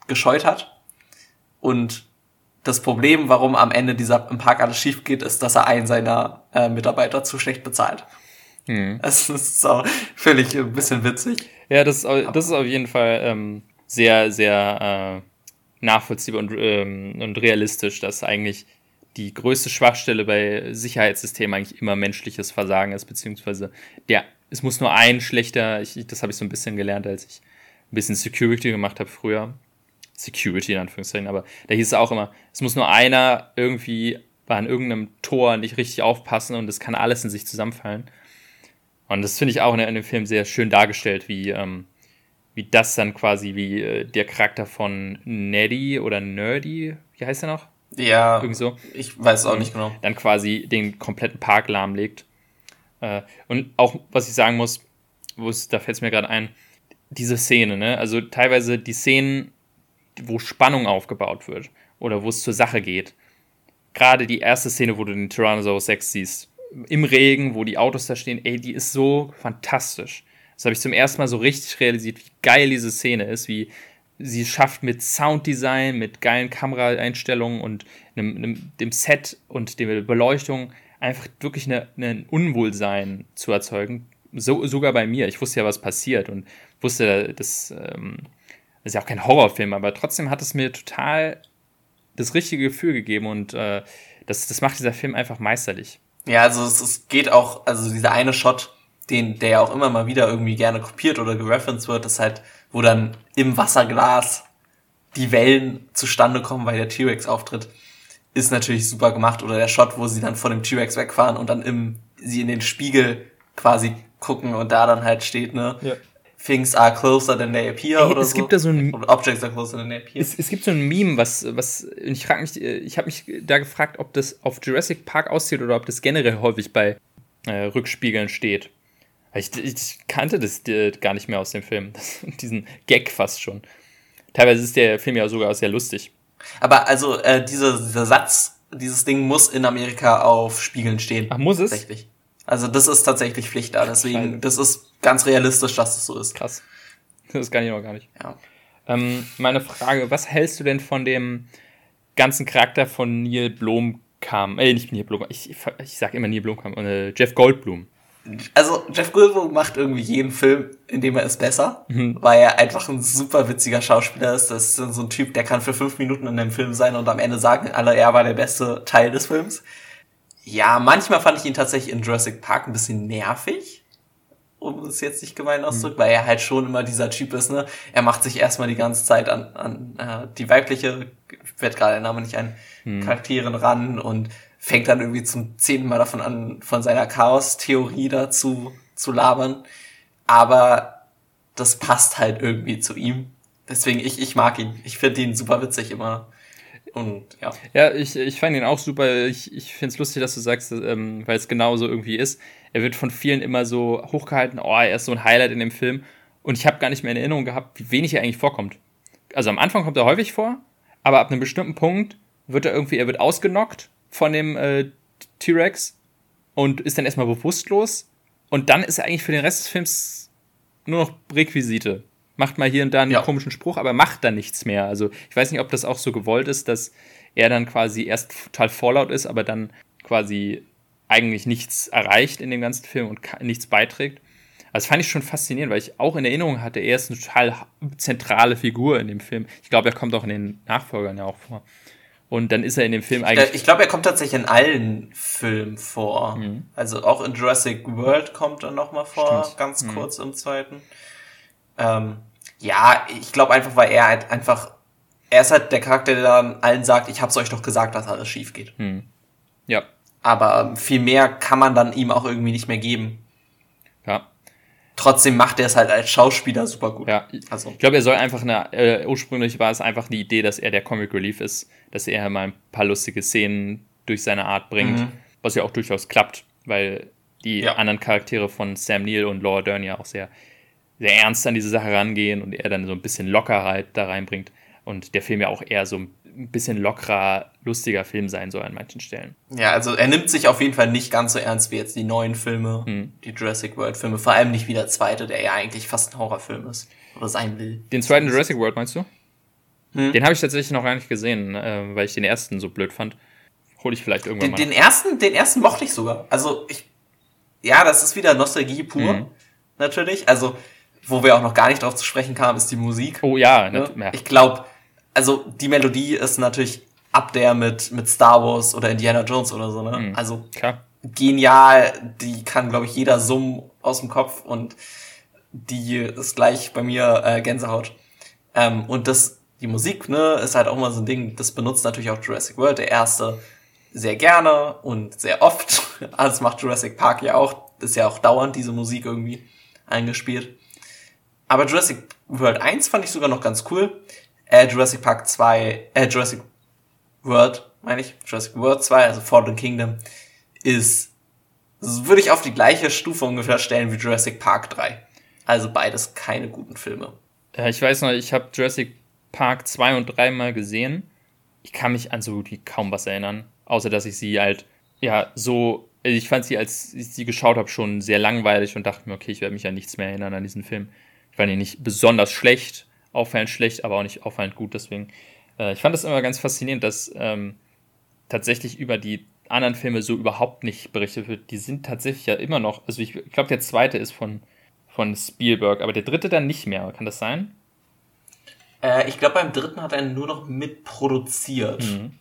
gescheut hat. Und das Problem, warum am Ende dieser im Park alles schief geht, ist, dass er einen seiner äh, Mitarbeiter zu schlecht bezahlt. Hm. Das ist so völlig ein bisschen witzig. Ja, das, das ist auf jeden Fall ähm, sehr, sehr äh, nachvollziehbar und, ähm, und realistisch, dass eigentlich die größte Schwachstelle bei Sicherheitssystemen eigentlich immer menschliches Versagen ist, beziehungsweise der, es muss nur ein schlechter, ich, das habe ich so ein bisschen gelernt, als ich ein bisschen Security gemacht habe früher. Security in Anführungszeichen, aber da hieß es auch immer, es muss nur einer irgendwie an irgendeinem Tor nicht richtig aufpassen und es kann alles in sich zusammenfallen. Und das finde ich auch in, in, dem Film sehr schön dargestellt, wie, ähm, wie das dann quasi, wie äh, der Charakter von Neddy oder Nerdy, wie heißt er noch? Ja, Irgendwie so. ich weiß auch nicht genau. Dann quasi den kompletten Park lahmlegt. Äh, und auch, was ich sagen muss, es, da fällt es mir gerade ein, diese Szene, ne? Also teilweise die Szenen, wo Spannung aufgebaut wird oder wo es zur Sache geht. Gerade die erste Szene, wo du den Tyrannosaurus 6 siehst, im Regen, wo die Autos da stehen, ey, die ist so fantastisch. Das habe ich zum ersten Mal so richtig realisiert, wie geil diese Szene ist, wie sie schafft mit Sounddesign, mit geilen Kameraeinstellungen und einem, einem, dem Set und der Beleuchtung einfach wirklich ein Unwohlsein zu erzeugen. So, sogar bei mir. Ich wusste ja, was passiert und wusste, das, ähm, das ist ja auch kein Horrorfilm, aber trotzdem hat es mir total das richtige Gefühl gegeben und äh, das, das macht dieser Film einfach meisterlich. Ja, also es, es geht auch, also dieser eine Shot, den, der ja auch immer mal wieder irgendwie gerne kopiert oder gereferenced wird, ist halt, wo dann im Wasserglas die Wellen zustande kommen, weil der T-Rex auftritt, ist natürlich super gemacht. Oder der Shot, wo sie dann von dem T-Rex wegfahren und dann im, sie in den Spiegel quasi gucken und da dann halt steht, ne? Ja things are closer than they appear Ey, oder es so. gibt da so ein Objects are closer than they appear. Es, es gibt so ein Meme, was was ich frage mich äh, ich habe mich da gefragt, ob das auf Jurassic Park auszieht oder ob das generell häufig bei äh, Rückspiegeln steht. Ich, ich, kannte das äh, gar nicht mehr aus dem Film, diesen Gag fast schon. Teilweise ist der Film ja sogar sehr lustig. Aber also äh, dieser, dieser Satz, dieses Ding muss in Amerika auf Spiegeln stehen. Ach, muss es? Tatsächlich. Also das ist tatsächlich Pflicht da, deswegen, das ist ganz realistisch, dass das so ist. Krass. Das kann ich noch gar nicht. Ja. Ähm, meine Frage, was hältst du denn von dem ganzen Charakter von Neil Blomkamp, äh, nicht Neil Blomkamp, ich, ich sag immer Neil Blomkamp, äh, Jeff Goldblum. Also Jeff Goldblum macht irgendwie jeden Film, in dem er ist besser, mhm. weil er einfach ein super witziger Schauspieler ist. Das ist so ein Typ, der kann für fünf Minuten in dem Film sein und am Ende sagen alle, er war der beste Teil des Films. Ja, manchmal fand ich ihn tatsächlich in Jurassic Park ein bisschen nervig um es jetzt nicht gemein auszudrücken, mhm. weil er halt schon immer dieser Typ ist, ne? Er macht sich erstmal die ganze Zeit an, an äh, die weibliche, fällt gerade der Name nicht ein, mhm. Charakteren ran und fängt dann irgendwie zum zehnten Mal davon an, von seiner Chaos-Theorie dazu zu labern. Aber das passt halt irgendwie zu ihm. Deswegen, ich, ich mag ihn. Ich finde ihn super witzig immer. Und ja. Ja, ich, ich fand ihn auch super. Ich, ich finde es lustig, dass du sagst, ähm, weil es genauso irgendwie ist er wird von vielen immer so hochgehalten, oh, er ist so ein Highlight in dem Film. Und ich habe gar nicht mehr in Erinnerung gehabt, wie wenig er eigentlich vorkommt. Also am Anfang kommt er häufig vor, aber ab einem bestimmten Punkt wird er irgendwie, er wird ausgenockt von dem äh, T-Rex und ist dann erstmal bewusstlos. Und dann ist er eigentlich für den Rest des Films nur noch Requisite. Macht mal hier und da einen ja. komischen Spruch, aber macht dann nichts mehr. Also ich weiß nicht, ob das auch so gewollt ist, dass er dann quasi erst total Fallout ist, aber dann quasi eigentlich nichts erreicht in dem ganzen Film und nichts beiträgt. Also das fand ich schon faszinierend, weil ich auch in Erinnerung hatte, er ist eine total zentrale Figur in dem Film. Ich glaube, er kommt auch in den Nachfolgern ja auch vor. Und dann ist er in dem Film eigentlich. Ich glaube, er kommt tatsächlich in allen Filmen vor. Mhm. Also auch in Jurassic World kommt er nochmal vor, Stimmt. ganz mhm. kurz im zweiten. Ähm, ja, ich glaube einfach, weil er halt einfach, er ist halt der Charakter, der dann allen sagt, ich hab's euch doch gesagt, dass alles schief geht. Mhm. Ja, aber viel mehr kann man dann ihm auch irgendwie nicht mehr geben. Trotzdem macht er es halt als Schauspieler super gut. Ja, also. ich glaube, er soll einfach eine, äh, ursprünglich war es einfach die Idee, dass er der Comic Relief ist, dass er mal ein paar lustige Szenen durch seine Art bringt, mhm. was ja auch durchaus klappt, weil die ja. anderen Charaktere von Sam Neill und Laura Dern ja auch sehr, sehr ernst an diese Sache rangehen und er dann so ein bisschen Lockerheit da reinbringt und der Film ja auch eher so ein ein bisschen lockerer, lustiger Film sein soll an manchen Stellen. Ja, also er nimmt sich auf jeden Fall nicht ganz so ernst wie jetzt die neuen Filme, hm. die Jurassic World Filme, vor allem nicht wie der zweite, der ja eigentlich fast ein Horrorfilm ist oder sein will. Den zweiten Jurassic World meinst du? Hm? Den habe ich tatsächlich noch gar nicht gesehen, äh, weil ich den ersten so blöd fand. Hol ich vielleicht irgendwann den, mal. Den ersten, den ersten mochte ich sogar. Also ich, ja, das ist wieder Nostalgie pur, hm. natürlich. Also wo wir auch noch gar nicht drauf zu sprechen kamen, ist die Musik. Oh ja, ne? ich glaube also die Melodie ist natürlich ab der mit, mit Star Wars oder Indiana Jones oder so, ne? Mhm, also klar. genial, die kann, glaube ich, jeder summen aus dem Kopf und die ist gleich bei mir äh, Gänsehaut. Ähm, und das, die Musik, ne, ist halt auch mal so ein Ding, das benutzt natürlich auch Jurassic World, der erste, sehr gerne und sehr oft. Das macht Jurassic Park ja auch, ist ja auch dauernd diese Musik irgendwie eingespielt. Aber Jurassic World 1 fand ich sogar noch ganz cool äh, Jurassic Park 2, äh, Jurassic World, meine ich, Jurassic World 2, also Fallen Kingdom, ist, würde ich auf die gleiche Stufe ungefähr stellen wie Jurassic Park 3. Also beides keine guten Filme. Ja, ich weiß noch, ich habe Jurassic Park 2 und 3 mal gesehen. Ich kann mich an so gut wie kaum was erinnern, außer dass ich sie halt, ja, so, ich fand sie, als ich sie geschaut habe, schon sehr langweilig und dachte mir, okay, ich werde mich an nichts mehr erinnern an diesen Film. Ich fand ihn nicht besonders schlecht, auffallend schlecht, aber auch nicht auffallend gut. Deswegen, äh, ich fand das immer ganz faszinierend, dass ähm, tatsächlich über die anderen Filme so überhaupt nicht berichtet wird. Die sind tatsächlich ja immer noch, also ich, ich glaube, der zweite ist von, von Spielberg, aber der dritte dann nicht mehr. Kann das sein? Äh, ich glaube, beim dritten hat er nur noch mitproduziert. Mhm.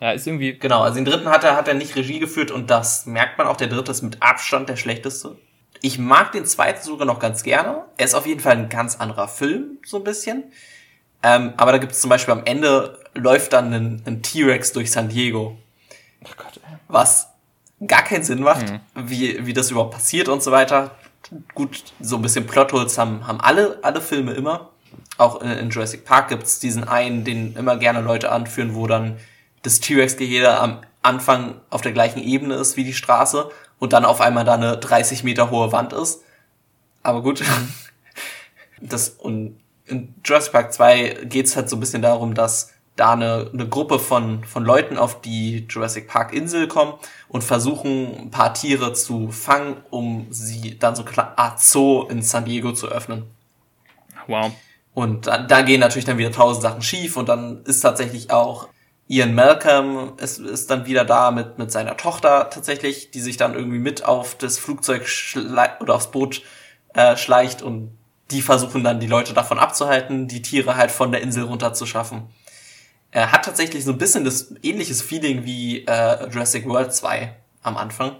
Ja, ist irgendwie. Genau, also den dritten hat er, hat er nicht Regie geführt und das merkt man auch. Der dritte ist mit Abstand der schlechteste. Ich mag den zweiten sogar noch ganz gerne. Er ist auf jeden Fall ein ganz anderer Film, so ein bisschen. Ähm, aber da gibt es zum Beispiel am Ende läuft dann ein, ein T-Rex durch San Diego. Oh Gott. Was gar keinen Sinn macht, mhm. wie, wie das überhaupt passiert und so weiter. Gut, so ein bisschen Plotholes haben, haben alle, alle Filme immer. Auch in, in Jurassic Park gibt's diesen einen, den immer gerne Leute anführen, wo dann das T-Rex-Gehege am Anfang auf der gleichen Ebene ist wie die Straße und dann auf einmal da eine 30 Meter hohe Wand ist. Aber gut. Das, und in Jurassic Park 2 geht's halt so ein bisschen darum, dass da eine, eine Gruppe von, von Leuten auf die Jurassic Park Insel kommen und versuchen, ein paar Tiere zu fangen, um sie dann so eine Art Zoo in San Diego zu öffnen. Wow. Und da, da gehen natürlich dann wieder tausend Sachen schief und dann ist tatsächlich auch Ian Malcolm ist, ist dann wieder da mit, mit seiner Tochter tatsächlich, die sich dann irgendwie mit auf das Flugzeug oder aufs Boot äh, schleicht und die versuchen dann die Leute davon abzuhalten, die Tiere halt von der Insel runterzuschaffen. Er hat tatsächlich so ein bisschen das ähnliches Feeling wie äh, Jurassic World 2 am Anfang.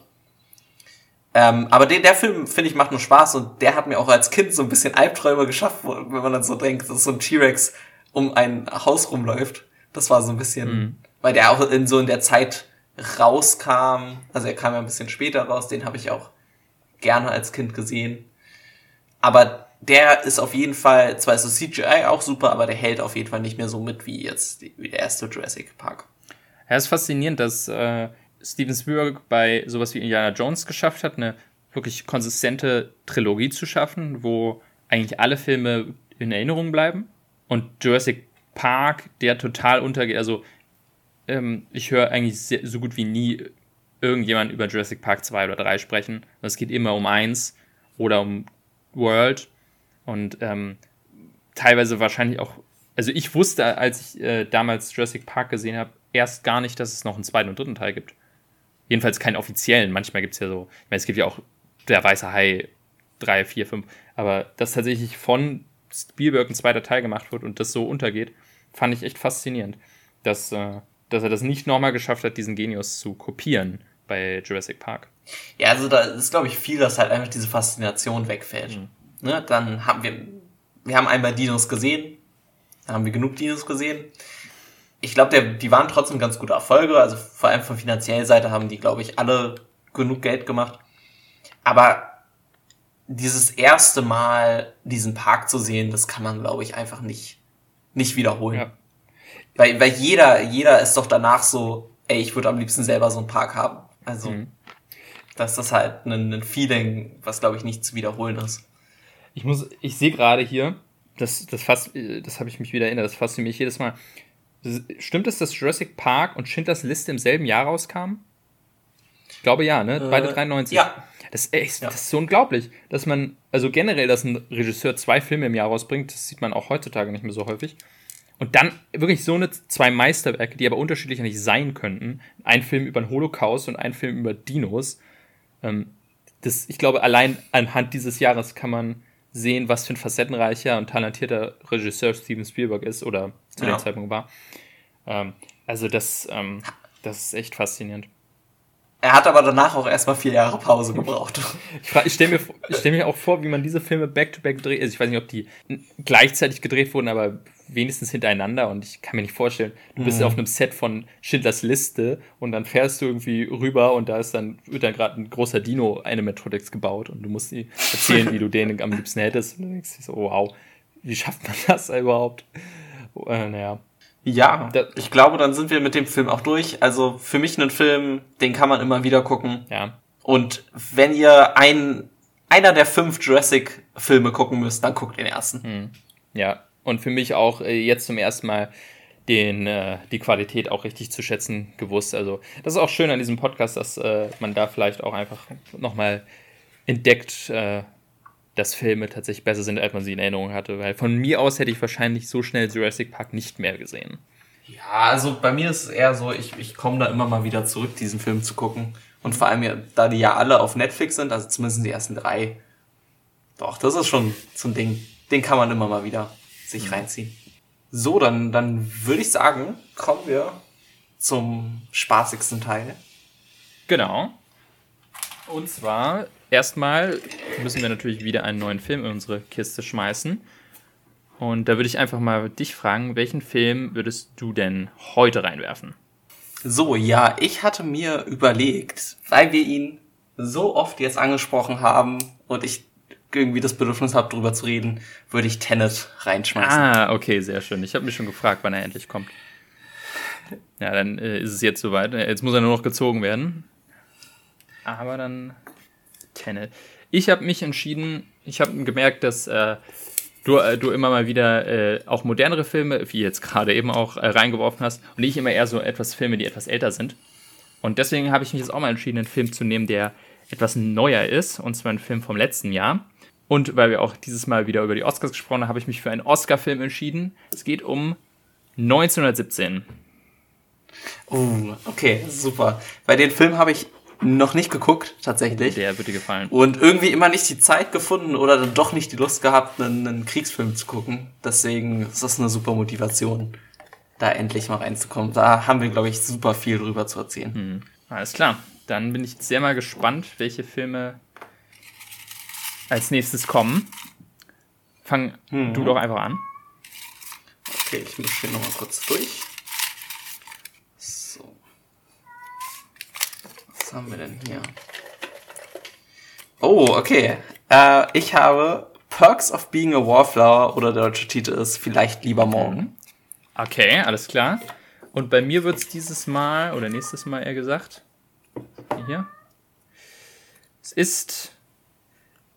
Ähm, aber den, der Film, finde ich, macht nur Spaß und der hat mir auch als Kind so ein bisschen Albträume geschafft, wenn man dann so denkt, dass so ein T-Rex um ein Haus rumläuft. Das war so ein bisschen, mhm. weil der auch in so in der Zeit rauskam. Also er kam ja ein bisschen später raus, den habe ich auch gerne als Kind gesehen. Aber der ist auf jeden Fall, zwar ist das CGI auch super, aber der hält auf jeden Fall nicht mehr so mit wie jetzt wie der erste Jurassic Park. Ja, es ist faszinierend, dass äh, Steven Spielberg bei sowas wie Indiana Jones geschafft hat, eine wirklich konsistente Trilogie zu schaffen, wo eigentlich alle Filme in Erinnerung bleiben. Und Jurassic Park, der total untergeht. Also, ähm, ich höre eigentlich sehr, so gut wie nie irgendjemand über Jurassic Park 2 oder 3 sprechen. Es geht immer um eins oder um World. Und ähm, teilweise wahrscheinlich auch. Also, ich wusste, als ich äh, damals Jurassic Park gesehen habe, erst gar nicht, dass es noch einen zweiten und dritten Teil gibt. Jedenfalls keinen offiziellen. Manchmal gibt es ja so, ich meine, es gibt ja auch der weiße Hai 3, 4, 5. Aber dass tatsächlich von Spielberg ein zweiter Teil gemacht wird und das so untergeht, fand ich echt faszinierend. Dass, äh, dass er das nicht nochmal geschafft hat, diesen Genius zu kopieren bei Jurassic Park. Ja, also da ist, glaube ich, viel, dass halt einfach diese Faszination wegfällt. Mhm. Ne? Dann haben wir, wir haben einmal Dinos gesehen, dann haben wir genug Dinos gesehen ich glaube, die waren trotzdem ganz gute Erfolge. Also vor allem von finanzieller Seite haben die, glaube ich, alle genug Geld gemacht. Aber dieses erste Mal diesen Park zu sehen, das kann man, glaube ich, einfach nicht, nicht wiederholen. Ja. Weil, weil jeder, jeder ist doch danach so, ey, ich würde am liebsten selber so einen Park haben. Also, mhm. das ist halt ein, ein Feeling, was, glaube ich, nicht zu wiederholen ist. Ich muss, ich sehe gerade hier, das, das fast, das habe ich mich wieder erinnert, das fasziniert mich jedes Mal. Stimmt es, dass Jurassic Park und Schindlers Liste im selben Jahr rauskamen? Ich glaube ja, ne? Beide 93. Ja. Das, ey, ja. das ist so unglaublich, dass man, also generell, dass ein Regisseur zwei Filme im Jahr rausbringt, das sieht man auch heutzutage nicht mehr so häufig. Und dann wirklich so eine zwei Meisterwerke, die aber unterschiedlicher nicht sein könnten. Ein Film über den Holocaust und ein Film über Dinos. Ähm, das, ich glaube, allein anhand dieses Jahres kann man sehen, was für ein facettenreicher und talentierter Regisseur Steven Spielberg ist oder zu ja. dem Zeitpunkt war. Ähm, also das, ähm, das ist echt faszinierend. Er hat aber danach auch erstmal vier Jahre Pause gebraucht. ich, ich stelle mir, stell mir auch vor, wie man diese Filme back-to-back -back dreht. Also ich weiß nicht, ob die gleichzeitig gedreht wurden, aber wenigstens hintereinander. Und ich kann mir nicht vorstellen, du bist mhm. auf einem Set von Schindlers Liste und dann fährst du irgendwie rüber und da ist dann, wird dann gerade ein großer Dino Animatronics gebaut und du musst dir erzählen, wie du den am liebsten hättest. Und dann denkst du so, wow, wie schafft man das überhaupt? Äh, naja. Ja, ich glaube, dann sind wir mit dem Film auch durch. Also für mich ein Film, den kann man immer wieder gucken. Ja. Und wenn ihr ein, einer der fünf Jurassic-Filme gucken müsst, dann guckt den ersten. Hm. Ja, und für mich auch äh, jetzt zum ersten Mal den, äh, die Qualität auch richtig zu schätzen gewusst. Also das ist auch schön an diesem Podcast, dass äh, man da vielleicht auch einfach nochmal entdeckt, äh, dass Filme tatsächlich besser sind, als man sie in Erinnerung hatte. Weil von mir aus hätte ich wahrscheinlich so schnell Jurassic Park nicht mehr gesehen. Ja, also bei mir ist es eher so, ich, ich komme da immer mal wieder zurück, diesen Film zu gucken. Und vor allem, ja, da die ja alle auf Netflix sind, also zumindest die ersten drei, doch, das ist schon so ein Ding. Den kann man immer mal wieder sich reinziehen. So, dann, dann würde ich sagen, kommen wir zum spaßigsten Teil. Genau. Und zwar erstmal müssen wir natürlich wieder einen neuen Film in unsere Kiste schmeißen. Und da würde ich einfach mal dich fragen, welchen Film würdest du denn heute reinwerfen? So, ja, ich hatte mir überlegt, weil wir ihn so oft jetzt angesprochen haben und ich irgendwie das Bedürfnis habe, drüber zu reden, würde ich Tenet reinschmeißen. Ah, okay, sehr schön. Ich habe mich schon gefragt, wann er endlich kommt. Ja, dann äh, ist es jetzt soweit. Jetzt muss er nur noch gezogen werden. Aber dann Tenet. Ich habe mich entschieden, ich habe gemerkt, dass äh, du, äh, du immer mal wieder äh, auch modernere Filme, wie jetzt gerade eben auch, äh, reingeworfen hast. Und ich immer eher so etwas Filme, die etwas älter sind. Und deswegen habe ich mich jetzt auch mal entschieden, einen Film zu nehmen, der etwas neuer ist. Und zwar ein Film vom letzten Jahr. Und weil wir auch dieses Mal wieder über die Oscars gesprochen haben, habe ich mich für einen Oscar-Film entschieden. Es geht um 1917. Oh, okay, super. Bei den Film habe ich noch nicht geguckt, tatsächlich. Der würde gefallen. Und irgendwie immer nicht die Zeit gefunden oder dann doch nicht die Lust gehabt, einen, einen Kriegsfilm zu gucken. Deswegen ist das eine super Motivation, da endlich mal reinzukommen. Da haben wir, glaube ich, super viel drüber zu erzählen. Hm. Alles klar. Dann bin ich sehr mal gespannt, welche Filme als nächstes kommen. Fang hm. du doch einfach an. Okay, ich mische hier nochmal kurz durch. So. Was haben wir denn hier? Oh, okay. Äh, ich habe Perks of Being a Wallflower oder der deutsche Titel ist Vielleicht lieber morgen. Mhm. Okay, alles klar. Und bei mir wird es dieses Mal, oder nächstes Mal eher gesagt, hier. Es ist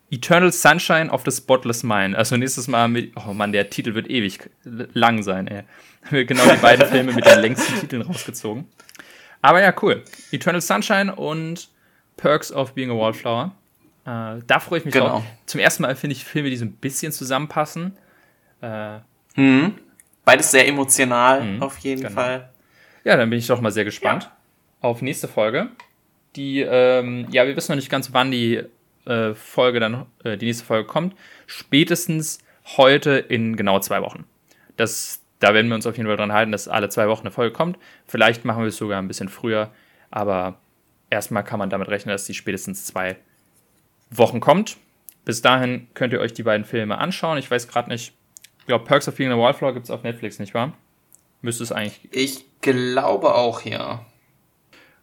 Eternal Sunshine of the Spotless Mind. Also nächstes Mal mit, oh Mann, der Titel wird ewig lang sein, ey. Genau die beiden Filme mit den längsten Titeln rausgezogen. Aber ja, cool. Eternal Sunshine und Perks of Being a Wallflower. Äh, da freue ich mich genau. drauf. Zum ersten Mal finde ich Filme, die so ein bisschen zusammenpassen. Äh, mhm. Beides sehr emotional, mhm, auf jeden genau. Fall. Ja, dann bin ich doch mal sehr gespannt ja. auf nächste Folge. Die, ähm, ja, wir wissen noch nicht ganz, wann die äh, Folge dann, äh, die nächste Folge kommt. Spätestens heute in genau zwei Wochen. Das, da werden wir uns auf jeden Fall dran halten, dass alle zwei Wochen eine Folge kommt. Vielleicht machen wir es sogar ein bisschen früher, aber erstmal kann man damit rechnen, dass die spätestens zwei Wochen kommt. Bis dahin könnt ihr euch die beiden Filme anschauen. Ich weiß gerade nicht, ich glaube, Perks of Being a Wallflower gibt es auf Netflix, nicht wahr? Müsste es eigentlich. Ich glaube auch, ja.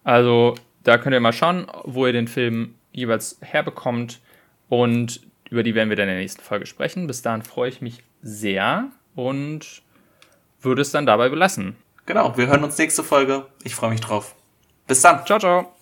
Also, da könnt ihr mal schauen, wo ihr den Film jeweils herbekommt. Und über die werden wir dann in der nächsten Folge sprechen. Bis dahin freue ich mich sehr und würde es dann dabei belassen. Genau, wir hören uns nächste Folge. Ich freue mich drauf. Bis dann. Ciao, ciao.